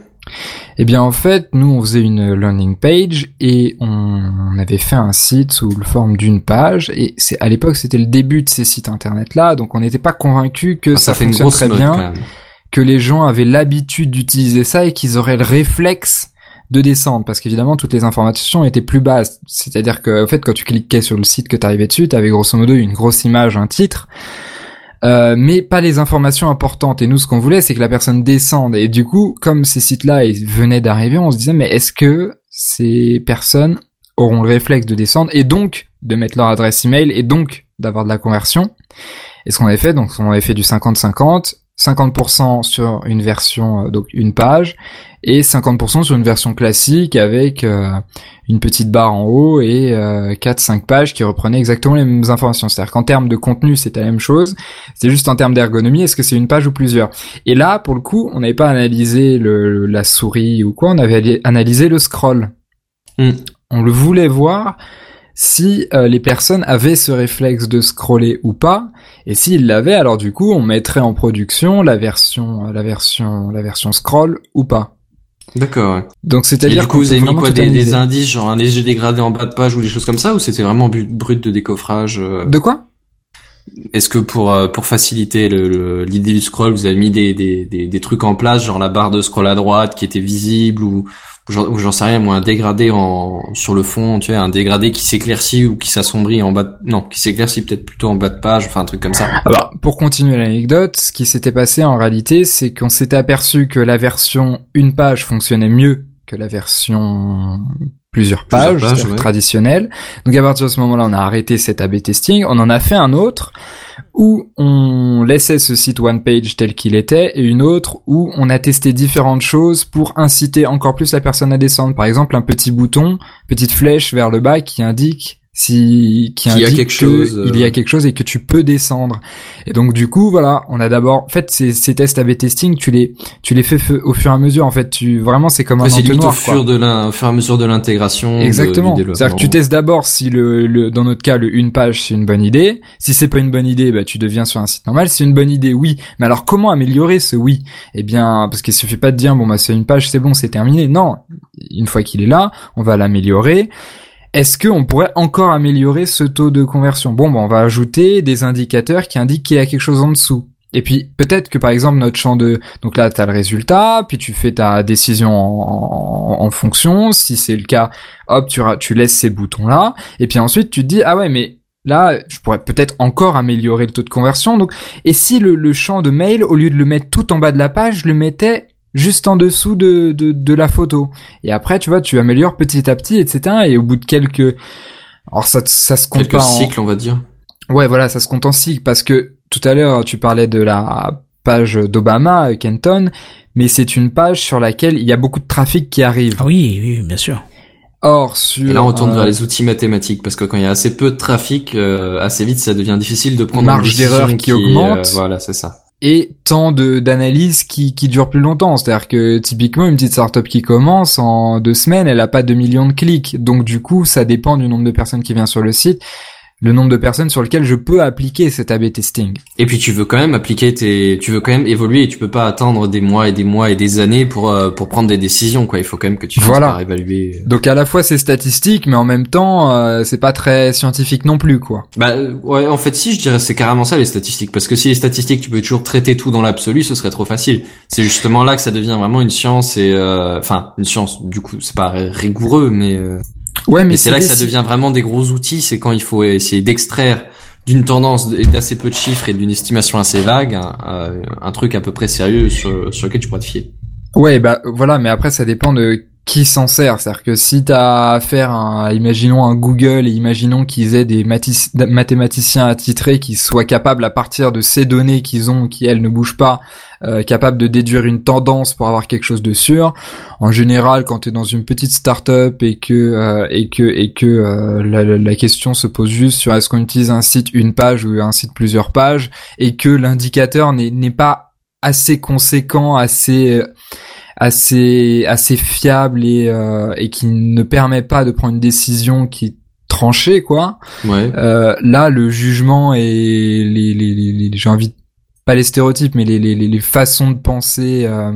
Eh bien, en fait, nous, on faisait une landing page et on avait fait un site sous le forme d'une page. Et c'est à l'époque, c'était le début de ces sites internet-là, donc on n'était pas convaincu que Ah, ça, fait une fonctionne très note bien que les gens avaient l'habitude d'utiliser ça et qu'ils auraient le réflexe de descendre parce qu'évidemment toutes les informations étaient plus basses. C'est-à-dire que en fait quand tu cliquais sur le site que tu arrivais dessus tu avais grosso modo une grosse image un titre. Euh, mais pas les informations importantes. Et nous ce qu'on voulait c'est que la personne descende. Et du coup comme ces sites là ils venaient d'arriver on se disait mais est-ce que ces personnes auront le réflexe de descendre et donc de mettre leur adresse email et donc d'avoir de la conversion? Et ce qu'on avait fait donc on avait fait du 50-50 50% sur une version, euh, donc une page, et 50% sur une version classique avec euh, une petite barre en haut et euh, 4-5 pages qui reprenaient exactement les mêmes informations. C'est-à-dire qu'en termes de contenu, c'était la même chose. C'est juste en termes d'ergonomie, est-ce que c'est une page ou plusieurs? Et là, pour le coup, on n'avait pas analysé le, la souris ou quoi, on avait analysé le scroll. Hmm. On le voulait voir si euh, les personnes avaient ce réflexe de scroller ou pas. Et s'ils l'avaient, alors du coup, on mettrait en production la version, la version, la version scroll ou pas. D'accord. ouais. Donc c'est-à-dire du coup, qu'on vous avez mis quoi des, indices, genre un léger dégradé en bas de page ou des choses comme ça, ou c'était vraiment brut de décoffrage euh De quoi? Est-ce que pour euh, pour faciliter le- le- l'idée du scroll, vous avez mis des, des, des, des trucs en place, genre la barre de scroll à droite qui était visible ou ou j'en sais rien, moi un dégradé en sur le fond, tu vois, un dégradé qui s'éclaircit ou qui s'assombrit en bas, de, non, qui s'éclaircit peut-être plutôt en bas de page, enfin un truc comme ça. Alors, pour continuer l'anecdote, ce qui s'était passé en réalité, c'est qu'on s'était aperçu que la version une page fonctionnait mieux que la version plusieurs Plusieurs pages, ouais. traditionnelle. Donc à partir de ce moment-là, on a arrêté cet A/B testing. On en a fait un autre où on laissait ce site one page tel qu'il était et une autre où on a testé différentes choses pour inciter encore plus la personne à descendre. Par exemple, un petit bouton, petite flèche vers le bas qui indique si qui y a quelque que chose, euh. il y a quelque chose et que tu peux descendre. Et donc du coup, voilà, on a d'abord, en fait, ces, ces tests A/B testing, tu les, tu les fais au fur et à mesure. En fait, tu vraiment, c'est comme un Ouais, au fur de au fur et à mesure de l'intégration. Exactement. C'est-à-dire que tu testes d'abord si le, le, dans notre cas, le une page c'est une bonne idée. Si c'est pas une bonne idée, bah tu deviens sur un site normal. Si c'est une bonne idée, oui. Mais alors comment améliorer ce oui? Eh bien, parce qu'il suffit pas de dire bon bah c'est une page, c'est bon, c'est terminé. Non, une fois qu'il est là, on va l'améliorer. Est-ce qu'on pourrait encore améliorer ce taux de conversion? Bon, bah, on va ajouter des indicateurs qui indiquent qu'il y a quelque chose en dessous. Et puis peut-être que par exemple notre champ de donc là tu le résultat, puis tu fais ta décision en, fonction. Si c'est le cas, hop tu laisses ces boutons là. Et puis ensuite tu te dis ah ouais mais là je pourrais peut-être encore améliorer le taux de conversion. Donc et si le, champ de mail au lieu de le mettre tout en bas de la page, le mettais juste en dessous de, de, de la photo. Et après tu vois tu améliores petit à petit etc. Et au bout de quelques alors ça ça se compte quelques pas en- cycles, on va dire. Ouais, voilà, ça se compte en cycle parce que tout à l'heure tu parlais de la page d'Obama, euh, Kenton, mais c'est une page sur laquelle il y a beaucoup de trafic qui arrive. Ah oui, oui, bien sûr. Or sur Et là, on retourne euh, vers les outils mathématiques parce que quand il y a assez peu de trafic, euh, assez vite, ça devient difficile de prendre Marge d'erreur qui est, augmente. euh, voilà, c'est ça. Et temps de d'analyse qui qui dure plus longtemps, c'est-à-dire que typiquement une petite startup qui commence en deux semaines, elle a pas 2 millions de clics, donc du coup ça dépend du nombre de personnes qui viennent sur le site, le nombre de personnes sur lequel je peux appliquer cet A/B testing. Et puis tu veux quand même appliquer tes, tu veux quand même évoluer et tu peux pas attendre des mois et des mois et des années pour euh, pour prendre des décisions quoi. Il faut quand même que tu Voilà. par évaluer. Donc à la fois c'est statistique, mais en même temps euh, c'est pas très scientifique non plus quoi. Bah euh, ouais, en fait si je dirais c'est carrément ça les statistiques parce que si les statistiques tu peux toujours traiter tout dans l'absolu, ce serait trop facile. C'est justement là que ça devient vraiment une science et euh, enfin une science. Du coup c'est pas rigoureux mais euh, Ouais, mais Et c'est là que ça devient vraiment des gros outils, c'est quand il faut essayer d'extraire d'une tendance et d'assez peu de chiffres et d'une estimation assez vague un, un- un truc à peu près sérieux sur, sur lequel tu pourras te fier. Ouais, bah voilà, mais après ça dépend de qui s'en sert. C'est-à-dire que si t'as affaire à, imaginons un Google et imaginons qu'ils aient des mathématiciens attitrés qui soient capables à partir de ces données qu'ils ont, qui elles ne bougent pas, euh, capables de déduire une tendance pour avoir quelque chose de sûr. En général, quand tu es dans une petite start-up et que euh, et que et que euh, la, la- question se pose juste sur est-ce qu'on utilise un site une page ou un site plusieurs pages et que l'indicateur n'est pas assez conséquent, assez assez assez fiable et euh, et qui ne permet pas de prendre une décision qui est tranchée quoi. Ouais. Euh, là, le jugement et les, les, les, les- j'ai envie de- pas les stéréotypes, mais les, les, les les façons de penser, euh,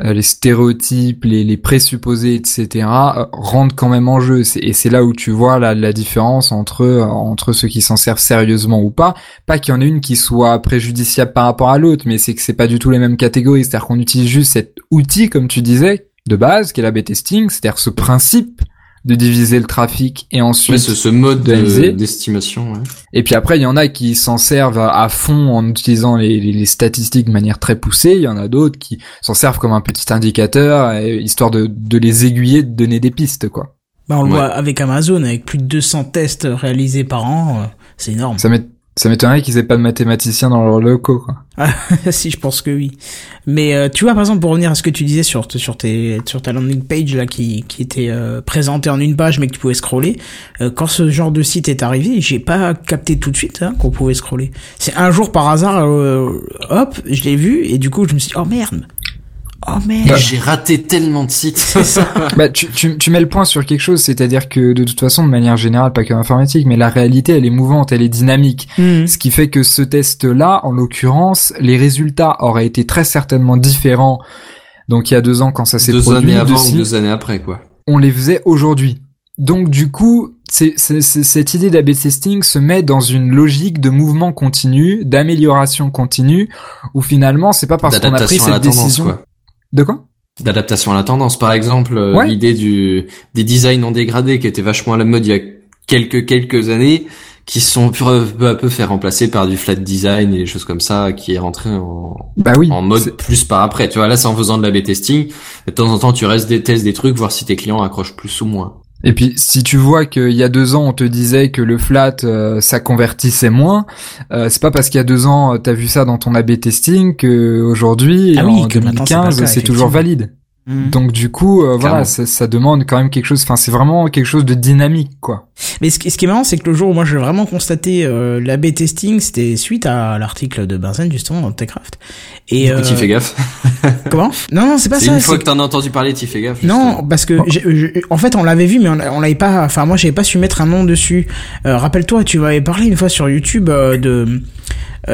les stéréotypes, les, les présupposés, etc., euh, rentrent quand même en jeu. Et c'est là où tu vois la, la différence entre euh, entre ceux qui s'en servent sérieusement ou pas. Pas qu'il y en ait une qui soit préjudiciable par rapport à l'autre, mais c'est que c'est pas du tout les mêmes catégories. C'est-à-dire qu'on utilise juste cet outil, comme tu disais, de base, qui est la B-testing, c'est-à-dire ce principe de diviser le trafic et ensuite Ouais, ce, ce mode d'estimation. Ouais. et puis après, il y en a qui s'en servent à fond en utilisant les, les- les statistiques de manière très poussée. Il y en a d'autres qui s'en servent comme un petit indicateur, euh, histoire de, de les aiguiller, de donner des pistes, quoi. Bah, on le Ouais. voit avec Amazon, avec plus de 200 tests réalisés par an, euh, c'est énorme. Ça ça m'étonnerait qu'ils aient pas de mathématiciens dans leurs locaux, quoi. si, je pense que oui. Mais euh, tu vois, par exemple, pour revenir à ce que tu disais sur, sur, tes, sur ta landing page là, qui, qui était euh, présentée en une page, mais que tu pouvais scroller, euh, quand ce genre de site est arrivé, j'ai pas capté tout de suite hein, qu'on pouvait scroller. C'est un jour par hasard, euh, hop, je l'ai vu, et du coup, je me suis dit, oh merde. Oh merde. J'ai raté tellement de sites. Bah, tu, tu, tu mets le point sur quelque chose, c'est-à-dire que de toute façon, de manière générale, pas que informatique, mais la réalité, elle est mouvante, elle est dynamique. Hmm. Ce qui fait que ce test-là, en l'occurrence, les résultats auraient été très certainement différents. Donc il y a deux ans quand ça s'est deux produit, années avant de ou deux années après, quoi. on les faisait aujourd'hui. Donc du coup, c'est, c'est- c'est- cette idée d'A/B testing se met dans une logique de mouvement continu, d'amélioration continue, où finalement c'est pas parce qu'on a pris cette décision. quoi. De quoi? D'adaptation à la tendance. Par exemple, euh, Ouais. l'idée du, des designs non dégradés qui était vachement à la mode il y a quelques, quelques années, qui sont peu, à peu fait remplacer par du flat design et des choses comme ça, qui est rentré en, Bah oui. en mode plus par après. Tu vois, là, c'est en faisant de la B-testing. De temps en temps, tu restes des tests des trucs, voir si tes clients accrochent plus ou moins. Et puis si tu vois qu'il y a deux ans on te disait que le flat euh, ça convertissait moins, euh, c'est pas parce qu'il y a deux ans euh, t'as vu ça dans ton A/B testing que aujourd'hui Ah oui, en que maintenant, c'est pas le 2015 cas, c'est toujours valide. Hmm. Donc du coup euh, voilà ça, ça demande quand même quelque chose. Enfin c'est vraiment quelque chose de dynamique quoi. Mais ce qui, ce qui est marrant, c'est que le jour où moi j'ai vraiment constaté euh, l'A/B testing, c'était suite à l'article de Benzen justement dans TechCraft. Et Du coup, euh, t'y fais gaffe. comment? Non, non, c'est pas C'est ça. une fois que t'en as entendu parler, t'y fais gaffe. Non, justement. parce que je- en fait on l'avait vu, mais on, on l'avait pas. Enfin moi j'avais pas su mettre un nom dessus. Euh, Rappelle-toi, tu m'avais parlé une fois sur YouTube euh, de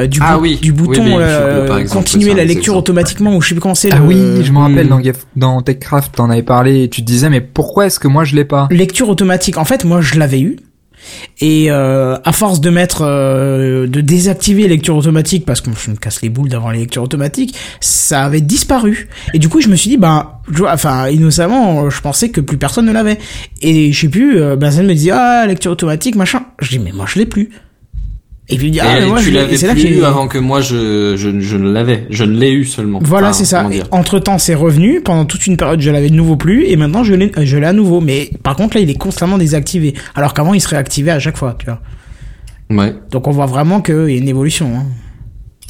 du, Ah oui, du bouton euh, par exemple, continuer la lecture automatiquement ou je sais plus comment c'est. Ah le- oui je me rappelle dans, dans TechCraft t'en avais parlé et tu te disais mais pourquoi est-ce que moi je l'ai pas lecture automatique. En fait, moi, je l'avais eu. Et euh, à force de mettre, euh, de désactiver lecture automatique, parce que je me casse les boules d'avoir les lectures automatiques, ça avait disparu. Et du coup, je me suis dit, ben, je- enfin, innocemment, je pensais que plus personne ne l'avait. Et je sais plus, euh, Benzen me dit, ah, lecture automatique, machin. Je dis, mais moi, je l'ai plus. Et puis il dit, ah, Et mais moi, tu l'avais là plus j'ai- avant que moi je, je, je ne l'avais. Je ne l'ai eu seulement. Voilà, Enfin, c'est ça. Entre temps, c'est revenu. Pendant toute une période, je l'avais de nouveau plus. Et maintenant, je l'ai, je l'ai à nouveau. Mais par contre, là, il est constamment désactivé. Alors qu'avant, il serait activé à chaque fois, tu vois. Ouais. Donc on voit vraiment qu'il y a une évolution. Hein.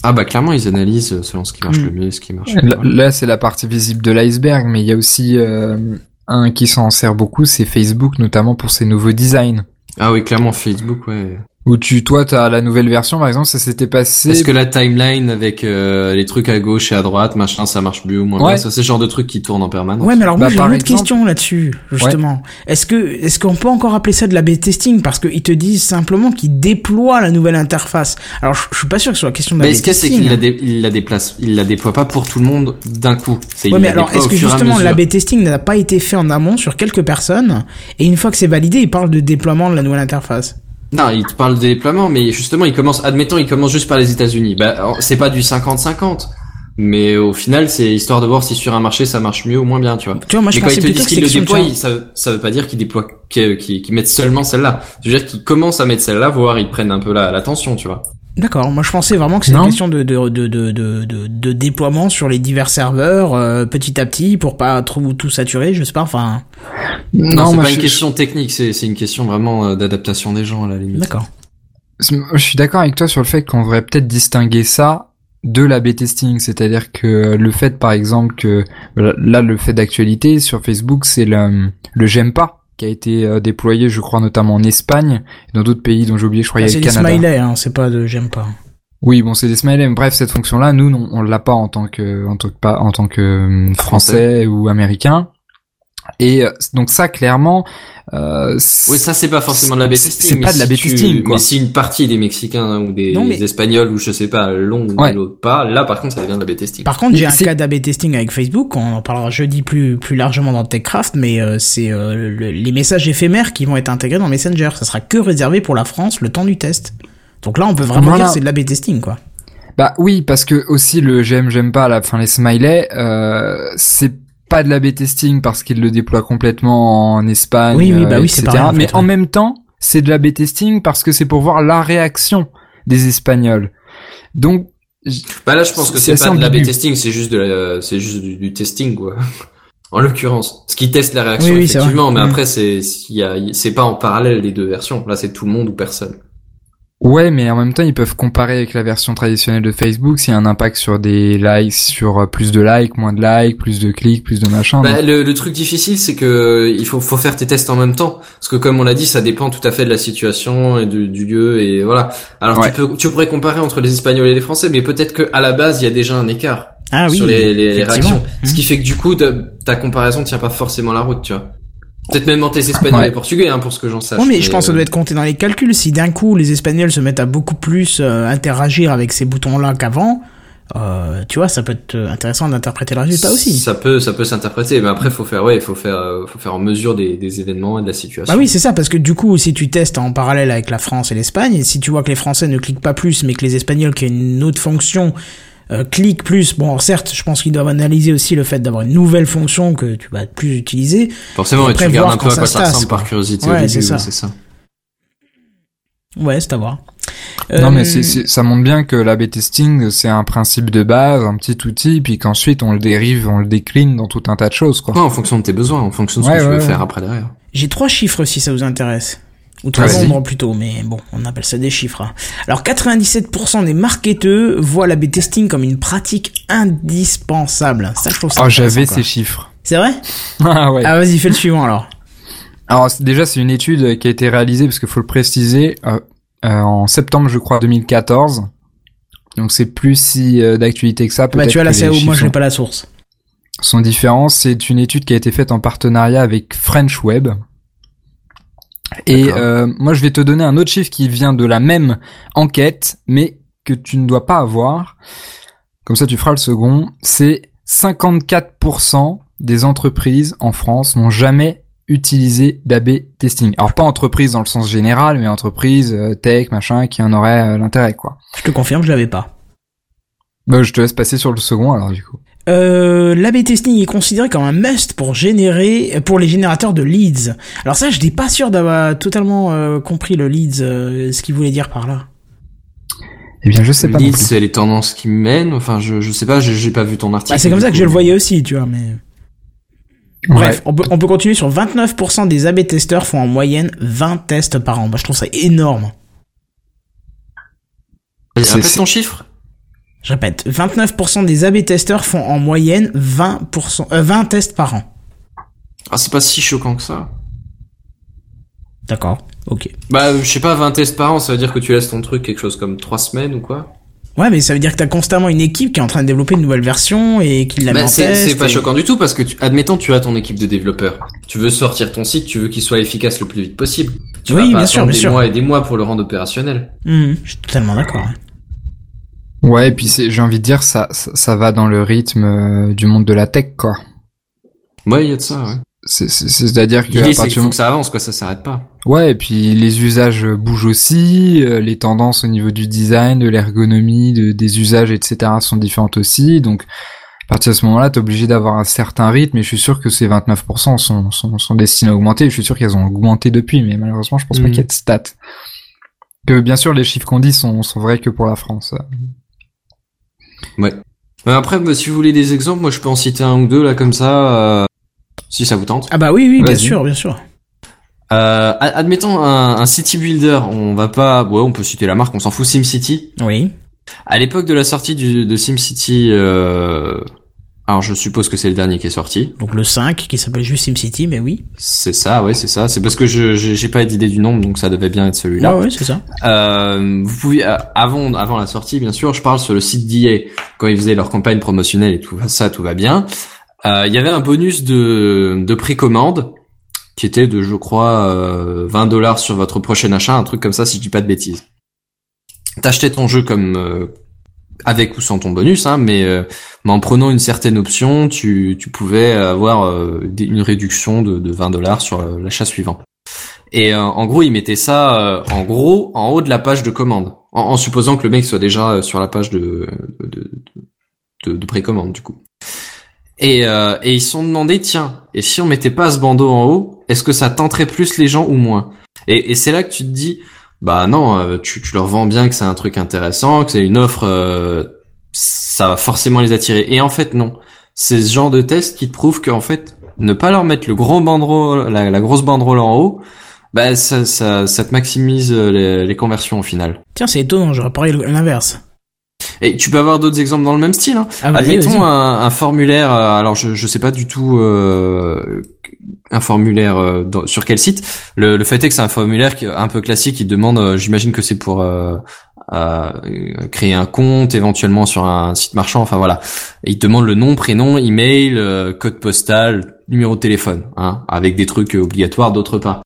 Ah bah clairement ils analysent selon ce qui marche Mm. le mieux, ce qui marche Là, le moins. là, c'est la partie visible de l'iceberg mais il y a aussi euh, un qui s'en sert beaucoup c'est Facebook notamment pour ses nouveaux designs. Ah oui clairement Facebook ouais. Où tu, toi, t'as la nouvelle version, par exemple, ça s'était passé. Est-ce que la timeline avec euh, les trucs à gauche et à droite, machin, ça marche mieux ou moins Ouais. bien Ça c'est le genre de trucs qui tournent en permanence. Ouais, mais alors moi Bah, j'ai une autre question là-dessus, justement. Est-ce que est-ce qu'on peut encore appeler ça de la B testing parce qu'ils te disent simplement qu'ils déploient la nouvelle interface. Alors je, je suis pas sûr que ce soit question de la Mais B ce qu'il y a, c'est la, dé- il la déplace, il la déploie pas pour tout le monde d'un coup. C'est Ouais, mais la alors est-ce que justement la B testing n'a pas été fait en amont sur quelques personnes et une fois que c'est validé, ils parlent de déploiement de la nouvelle interface? Non, il te parle des déploiements, mais justement, il commence, admettons, il commence juste par les États-Unis. Bah, c'est pas du 50-50. Mais au final, c'est histoire de voir si sur un marché ça marche mieux ou moins bien, tu vois. Tu vois, moi je mais quand ils te disent qu'ils le déploient, ça, ça veut pas dire qu'ils déploient, qu'ils qu'ils mettent seulement celle-là. Je veux dire qu'ils commencent à mettre celle-là, voire ils prennent un peu la- l'attention, tu vois. D'accord, moi je pensais vraiment que c'était une Non. question de, de, de, de, de, de, de déploiement sur les divers serveurs euh, petit à petit pour pas trop tout saturer, je sais pas, enfin... Non, c'est moi, pas une question technique, c'est c'est une question vraiment euh, d'adaptation des gens à la limite. D'accord. Je je suis d'accord avec toi sur le fait qu'on devrait peut-être distinguer ça de la B-testing, c'est-à-dire que le fait, par exemple, que là, le fait d'actualité sur Facebook, c'est le, le j'aime pas qui a été euh, déployé, je crois, notamment en Espagne et dans d'autres pays dont j'ai oublié, je crois, il y a Ah, c'est le des Canada. smileys, hein, c'est pas de j'aime pas. Oui, bon, c'est des smileys. mais Bref, cette fonction-là, nous, non, on l'a pas en tant que, en tant que pas, en tant que euh, français ou américain. Et euh, donc ça, clairement, euh, Oui, ça c'est pas forcément de la C'est- B-testing. c'est pas de la si B-testing, tu-. Mais si une partie des Mexicains ou des Non, mais- Espagnols ou je sais pas, l'ont ou Ouais. l'autre pas, là par contre ça devient de la B-testing. Par contre, j'ai un cas d'AB testing avec Facebook, on en parlera jeudi plus, plus largement dans TechCraft, mais euh, c'est euh, le- les messages éphémères qui vont être intégrés dans Messenger. Ça sera que réservé pour la France le temps du test. Donc là, on peut vraiment Voilà. dire que c'est de l'AB testing, quoi. Bah oui, parce que aussi le j'aime, j'aime pas la fin les smileys, euh, c'est pas de la B-testing parce qu'il le déploie complètement en Espagne, Oui, oui, bah euh, oui, c'est etc. pareil, en Mais en même temps, c'est de la B-testing parce que c'est pour voir la réaction des Espagnols. Donc, Bah là je pense que C'est pas de la. B-testing, c'est juste de la, c'est juste du, du testing quoi. En l'occurrence, ce qui teste la réaction Oui, oui, c'est effectivement, mais Mm. après c'est il y a c'est pas en parallèle les deux versions. Là c'est tout le monde ou personne. Ouais, mais en même temps, ils peuvent comparer avec la version traditionnelle de Facebook s'il y a un impact sur des likes, sur euh, plus de likes, moins de likes, plus de clics, plus de machin. Bah, le, le truc difficile, c'est que il faut, faut faire tes tests en même temps, parce que comme on l'a dit, ça dépend tout à fait de la situation et du, du lieu et voilà. Alors Ouais. tu peux, tu pourrais comparer entre les Espagnols et les Français, mais peut-être que à la base il y a déjà un écart. Ah oui. sur les, les, les réactions. Ce qui fait que du coup, ta, ta comparaison tient pas forcément la route, tu vois. Peut-être même en tes espagnols Ouais. et portugais, hein, pour ce que j'en sache. Ouais, mais je pense que ça euh, doit être compté dans les calculs. Si d'un coup les Espagnols se mettent à beaucoup plus euh, interagir avec ces boutons-là qu'avant, euh, tu vois, ça peut être euh, intéressant d'interpréter le résultat aussi. Ça peut, ça peut s'interpréter, mais après, faut faire, ouais, faut faire, euh, faut faire en mesure des, des événements et de la situation. Bah oui, c'est ça, parce que du coup, si tu testes en parallèle avec la France et l'Espagne, si tu vois que les Français ne cliquent pas plus, mais que les Espagnols qui ont une autre fonction euh, cliquent plus, bon, alors certes, je pense qu'ils doivent analyser aussi le fait d'avoir une nouvelle fonction que tu vas plus utiliser. Forcément, Et tu regardes un peu à quoi ça ressemble quoi. par curiosité Ouais, c'est ça. ouais, c'est ça. Ouais, c'est à voir. Non Euh, mais c'est- ça montre bien que l'A/B testing c'est un principe de base, un petit outil, puis qu'ensuite on le dérive, on le décline dans tout un tas de choses quoi. Ouais, en fonction de tes besoins, en fonction de ce Ouais, que tu veux faire après derrière. J'ai trois chiffres si ça vous intéresse. Ou nombres plutôt, mais bon, on appelle ça des chiffres. hein. Alors 97% des marketeurs voient la B-testing comme une pratique indispensable. Ça, je trouve ça Oh j'avais ces chiffres. C'est vrai ah ouais. Ah vas-y, fais le suivant alors. Alors déjà c'est une étude qui a été réalisée parce qu'il faut le préciser euh, euh, en septembre je crois 2014. Donc c'est plus si euh, d'actualité que ça. Bah tu c'est les où moi je n'ai pas la source. sont différents. C'est une étude qui a été faite en partenariat avec French Web. Et euh, moi, je vais te donner un autre chiffre qui vient de la même enquête, mais que tu ne dois pas avoir. Comme ça, tu feras le second. C'est 54% des entreprises en France n'ont jamais utilisé d'AB testing. Alors pas entreprise dans le sens général, mais entreprise euh, tech, machin, qui en aurait euh, l'intérêt, quoi. Je te confirme, je l'avais pas. Bah, je te laisse passer sur le second, alors du coup. Euh, l'A/B testing est considéré comme un must pour générer, pour les générateurs de leads. Alors ça, je n'étais pas sûr d'avoir totalement euh, compris le leads, euh, ce qu'il voulait dire par là. Eh bien, je sais pas. non Lead, plus. c'est les tendances qui mènent. Enfin, je, je sais pas, j'ai j'ai pas vu ton article. Bah, c'est comme ça que coup, je le voyais aussi, tu vois, mais... Ouais. Bref, on peut, on peut continuer sur 29% des AB testeurs font en moyenne 20 tests par an. Bah, je trouve ça énorme. Répète ton chiffre. Je répète, 29% des AB testeurs font en moyenne 20%, euh, 20 tests par an. Ah, c'est pas si choquant que ça. D'accord, ok. Bah, je sais pas, 20 tests par an, ça veut dire que tu laisses ton truc quelque chose comme 3 semaines ou quoi? Ouais, mais ça veut dire que t'as constamment une équipe qui est en train de développer une nouvelle version et qui la met Bah, en c'est test. c'est pas et- choquant du tout parce que, tu, admettons, tu as ton équipe de développeurs. Tu veux sortir ton site, tu veux qu'il soit efficace le plus vite possible. Tu Oui, vas pas bien sûr, bien des sûr. mois et des mois pour le rendre opérationnel. Mhm, je suis totalement d'accord. Ouais, et puis c'est, j'ai envie de dire, ça, ça, ça va dans le rythme euh, du monde de la tech, quoi. Ouais, il y a de ça, ouais. C'est, c'est, c'est-à-dire que à partir faut que ça avance, quoi, ça s'arrête pas. ouais, et puis les usages bougent aussi, euh, les tendances au niveau du design, de l'ergonomie, de, des usages, etc. sont différentes aussi, donc à partir de ce moment-là, t'es obligé d'avoir un certain rythme, et je suis sûr que ces 29% sont, sont, sont destinés à augmenter, je suis sûr qu'elles ont augmenté depuis, mais malheureusement, je pense pas Mhm. qu'il y ait de stats. Que bien sûr, les chiffres qu'on dit sont, sont vrais que pour la France. Ouais. Mais après, bah, si vous voulez des exemples, moi, je peux en citer un ou deux, là, comme ça, euh, si ça vous tente. Ah bah oui, oui, bien sûr, bien sûr. Euh, ad- admettons un, un city builder, on va pas, ouais, on peut citer la marque, on s'en fout, SimCity. Oui. À l'époque de la sortie du, de SimCity, euh, alors je suppose que c'est le dernier qui est sorti. Donc le 5 qui s'appelle juste SimCity, mais oui. C'est ça, ouais, c'est ça. C'est parce que je j'ai pas d'idée du nombre, donc ça devait bien être celui-là. Ouais, ouais, c'est ça. Euh, vous pouvez euh, avant avant la sortie, bien sûr, je parle sur le site d'EA quand ils faisaient leur campagne promotionnelle et tout ça, tout va bien. Euh, Il y avait un bonus de de précommande qui était de, je crois, euh, 20 dollars sur votre prochain achat, un truc comme ça, si je dis pas de bêtises. T'achetais ton jeu comme euh, avec ou sans ton bonus, hein, mais, euh, mais en prenant une certaine option, tu, tu pouvais avoir euh, une réduction de, de 20 dollars sur euh, l'achat suivant. Et euh, en gros, ils mettaient ça euh, en gros en haut de la page de commande, en, en supposant que le mec soit déjà euh, sur la page de, de, de, de précommande du coup. Et, et ils se sont demandé, tiens, et si on mettait pas ce bandeau en haut, est-ce que ça tenterait plus les gens ou moins? Et, et c'est là que tu te dis, bah non, euh, tu, tu leur vends bien que c'est un truc intéressant, que c'est une offre, euh, ça va forcément les attirer. Et en fait, non. C'est ce genre de test qui te prouve qu'en fait, ne pas leur mettre le gros banderole, la, la grosse banderole en haut, bah ça, ça, ça te maximise euh, les, les conversions au final. Tiens, c'est étonnant, j'aurais parlé l'inverse. Et tu peux avoir d'autres exemples dans le même style. Hein. Ah, Admettons un, un formulaire. euh, Alors je je sais pas du tout euh, un formulaire euh, sur quel site. Le, le fait est que c'est un formulaire un peu classique. qui demande, euh, j'imagine que c'est pour euh, euh, créer un compte éventuellement sur un site marchand. Enfin voilà, il demande le nom, prénom, email, euh, code postal, numéro de téléphone, hein, avec des trucs obligatoires, d'autres pas.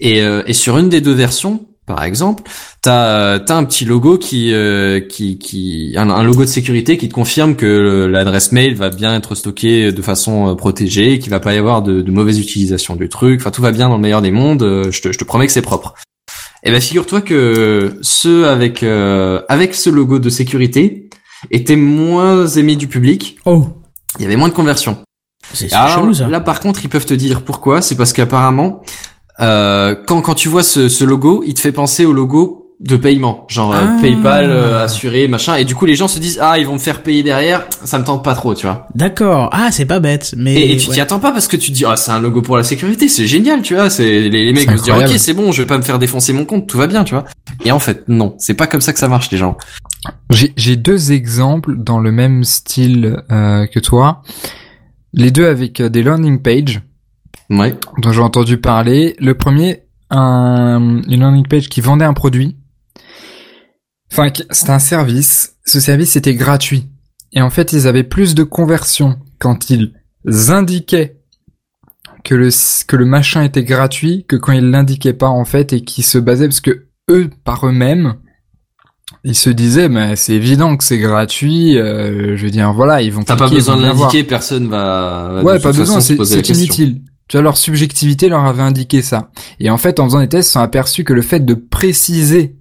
Et, euh, et sur une des deux versions, par exemple, t'as as un petit logo qui euh, qui qui un, un logo de sécurité qui te confirme que l'adresse mail va bien être stockée de façon euh, protégée, qu'il va pas y avoir de, de mauvaise utilisation du truc. Enfin, tout va bien dans le meilleur des mondes. euh, Je te, je te promets que c'est propre. Et ben figure-toi que ceux avec euh, avec ce logo de sécurité étaient moins aimés du public. Oh, Il y avait moins de conversions. c'est ça. là, par contre, ils peuvent te dire pourquoi. C'est parce qu'apparemment, euh, quand quand tu vois ce, ce logo, il te fait penser au logo de paiement, genre euh, Ah. PayPal euh, assuré, machin. Et du coup, les gens se disent ah ils vont me faire payer derrière. Ça me tente pas trop, tu vois. D'accord. Ah, c'est pas bête. Mais Et, et tu ouais. t'y attends pas parce que tu te dis ah c'est un logo pour la sécurité, c'est génial, tu vois. C'est les, les mecs vont se dire ok c'est bon, je vais pas me faire défoncer mon compte, tout va bien, tu vois. Et en fait non, c'est pas comme ça que ça marche les gens. J'ai j'ai deux exemples dans le même style euh, que toi. Les deux avec euh, des landing pages Ouais. dont j'ai entendu parler. Le premier, un, une landing page qui vendait un produit. Enfin, c'était un service. Ce service était gratuit. Et en fait, ils avaient plus de conversion quand ils indiquaient que le, que le machin était gratuit que quand ils l'indiquaient pas, en fait, et qui se basaient, parce que eux, par eux-mêmes, ils se disaient, mais c'est évident que c'est gratuit, euh, je veux dire, voilà, ils vont T'as pas besoin de l'indiquer, personne va. va Ouais, pas besoin, c'est inutile. Tu vois, leur subjectivité leur avait indiqué ça. Et en fait, en faisant des tests, ils sont aperçus que le fait de préciser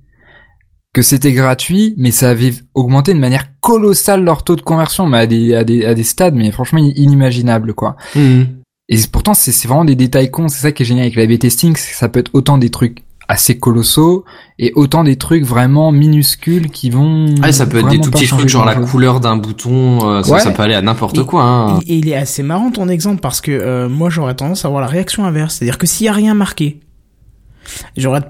que c'était gratuit, mais ça avait augmenté de manière colossale leur taux de conversion, mais à des, à des, à des stades, mais franchement inimaginables, quoi. Mhm. Et pourtant, c'est vraiment des détails cons. C'est ça qui est génial avec la A/B testing, c'est que ça peut être autant des trucs assez colossaux et autant des trucs vraiment minuscules qui vont. Ouais, ça peut être des tout petits trucs, genre la couleur d'un bouton, euh, ça, Ouais. ça peut aller à n'importe Et- quoi. Hein. Et, et il est assez marrant ton exemple parce que euh, moi j'aurais tendance à avoir la réaction inverse, c'est-à-dire que s'il y a rien marqué, j'aurais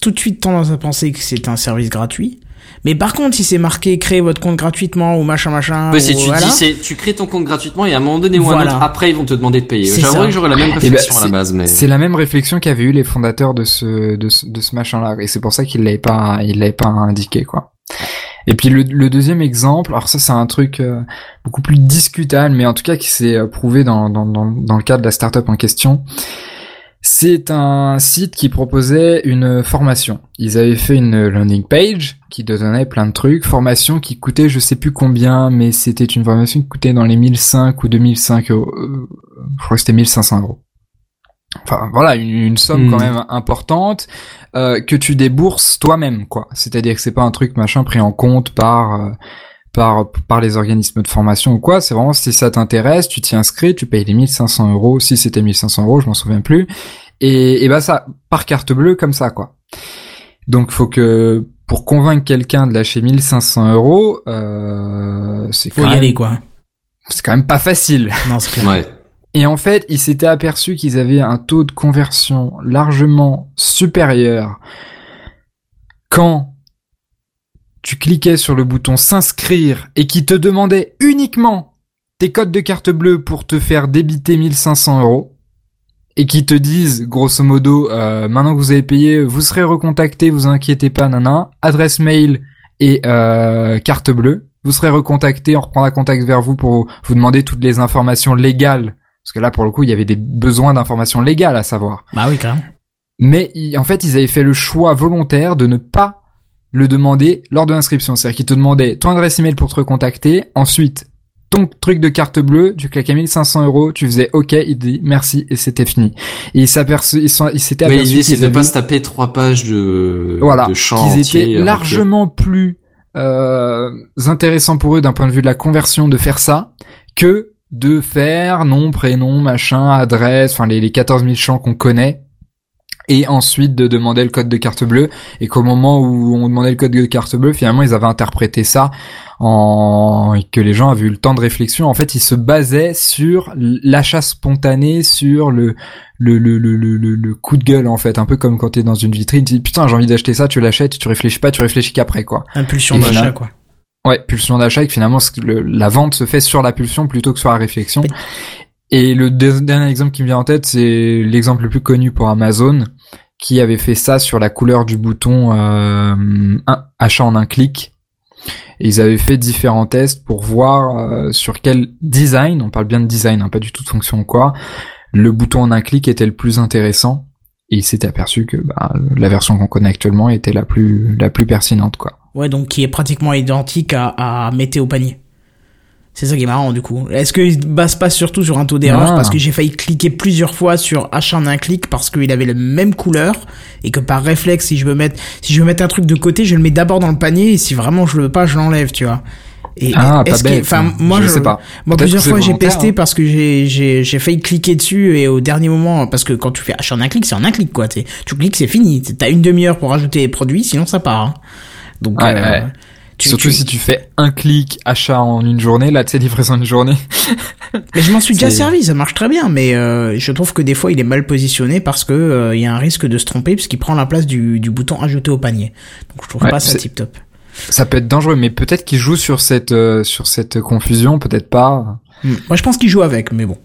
tout de suite tendance à penser que c'est un service gratuit. Mais par contre, si c'est marqué créez votre compte gratuitement ou machin machin, Ouais, c'est ou tu voilà, dis, c'est tu crées ton compte gratuitement et à un moment donné ou Voilà. un autre, après ils vont te demander de payer. C'est J'avoue que j'aurais la même ben, réflexion à la c'est- base, mais C'est la même réflexion qu'avaient eu les fondateurs de ce de ce, de ce machin-là, et c'est pour ça qu'ils l'avaient pas ils l'avaient pas indiqué quoi. Et puis le, le deuxième exemple, alors ça c'est un truc euh, beaucoup plus discutable, mais en tout cas qui s'est euh, prouvé dans, dans dans dans le cadre de la startup en question. C'est un site qui proposait une formation. Ils avaient fait une landing page qui donnait plein de trucs, formation qui coûtait je sais plus combien, mais c'était une formation qui coûtait dans les 1005 ou 2005 euros. Euh, Je crois que c'était 1500 euros. Enfin voilà, une, une somme Hmm. quand même importante euh, que tu débourses toi-même, quoi. C'est-à-dire que c'est pas un truc machin pris en compte par euh, par par les organismes de formation ou quoi. C'est vraiment si ça t'intéresse, tu t'y inscris, tu payes les 1500 euros. Si c'était 1500 euros, je m'en souviens plus. Et, et bah ça par carte bleue comme ça, quoi. Donc faut que pour convaincre quelqu'un de lâcher 1500 euros, euh, c'est faut quand y même aller quoi. c'est quand même pas facile. Non, c'est clair. ouais. Et en fait, ils s'étaient aperçus qu'ils avaient un taux de conversion largement supérieur quand tu cliquais sur le bouton s'inscrire et qui te demandait uniquement tes codes de carte bleue pour te faire débiter 1500 euros et qui te disent grosso modo euh, maintenant que vous avez payé vous serez recontacté vous inquiétez pas nana adresse mail et euh, carte bleue. Vous serez recontacté on reprendra contact vers vous pour vous demander toutes les informations légales. Parce que là pour le coup il y avait des besoins d'informations légales à savoir. Bah oui, carrément. mais en fait, ils avaient fait le choix volontaire de ne pas le demander lors de l'inscription. C'est-à-dire qu'ils te demandaient ton adresse email pour te recontacter, ensuite ton truc de carte bleue, tu claquais 1500 euros, tu faisais OK, il dit merci et c'était fini. Et ils s'aperçu, ils sont, ils s'étaient Mais aperçus l'idée c'est qu'ils de avaient- pas se taper trois pages de voilà, de champs qu'ils étaient que- largement plus euh, intéressants pour eux d'un point de vue de la conversion de faire ça que de faire nom, prénom, machin, adresse, enfin les, les 14 000 champs qu'on connaît et ensuite de demander le code de carte bleue. Et qu'au moment où on demandait le code de carte bleue finalement ils avaient interprété ça en et que les gens avaient eu le temps de réflexion. En fait ils se basaient sur l'achat spontané sur le le, le, le, le, coup de gueule en fait. Un peu comme quand t'es dans une vitrine tu dis putain j'ai envie d'acheter ça tu l'achètes tu réfléchis pas tu réfléchis qu'après quoi. Impulsion d'achat quoi. Ouais, pulsion d'achat et que finalement le- la vente se fait sur la pulsion plutôt que sur la réflexion. Et le dernier exemple qui me vient en tête, c'est l'exemple le plus connu pour Amazon, qui avait fait ça sur la couleur du bouton euh, achat en un clic. Ils avaient fait différents tests pour voir euh, sur quel design, on parle bien de design, hein, pas du tout de fonction ou quoi, le bouton en un clic était le plus intéressant. Et ils s'étaient aperçus que bah, la version qu'on connaît actuellement était la plus la plus pertinente quoi. Ouais, donc qui est pratiquement identique à, à mettez au panier. C'est ça qui est marrant du coup. Est-ce qu'il se base pas surtout sur un taux d'erreur parce que j'ai failli cliquer plusieurs fois sur achat en un clic parce qu'il avait la même couleur et que par réflexe si je veux mettre si je veux mettre un truc de côté je le mets d'abord dans le panier et si vraiment je le veux pas je l'enlève tu vois. Et Ah, pas est-ce que- bête. enfin moi je, je, sais pas. Moi, plusieurs fois, j'ai testé hein. parce que j'ai, j'ai, j'ai failli cliquer dessus et au dernier moment, parce que quand tu fais achat en un clic, c'est en un clic, quoi. Tu cliques, c'est fini. T'as une demi-heure pour rajouter les produits, sinon ça part. hein. Donc, Ouais, euh, ouais. Tu- Surtout tu- si tu fais un clic achat en une journée, là tu sais livraison en une journée. Mais je m'en suis déjà servi, ça marche très bien, mais euh, je trouve que des fois il est mal positionné parce que euh, y a un risque de se tromper puisqu'il prend la place du, du bouton ajouter au panier. Donc je trouve Ouais, pas ça tip top. Ça peut être dangereux, mais peut-être qu'il joue sur cette euh, sur cette confusion, peut-être pas. Hmm. Moi je pense qu'il joue avec, mais bon.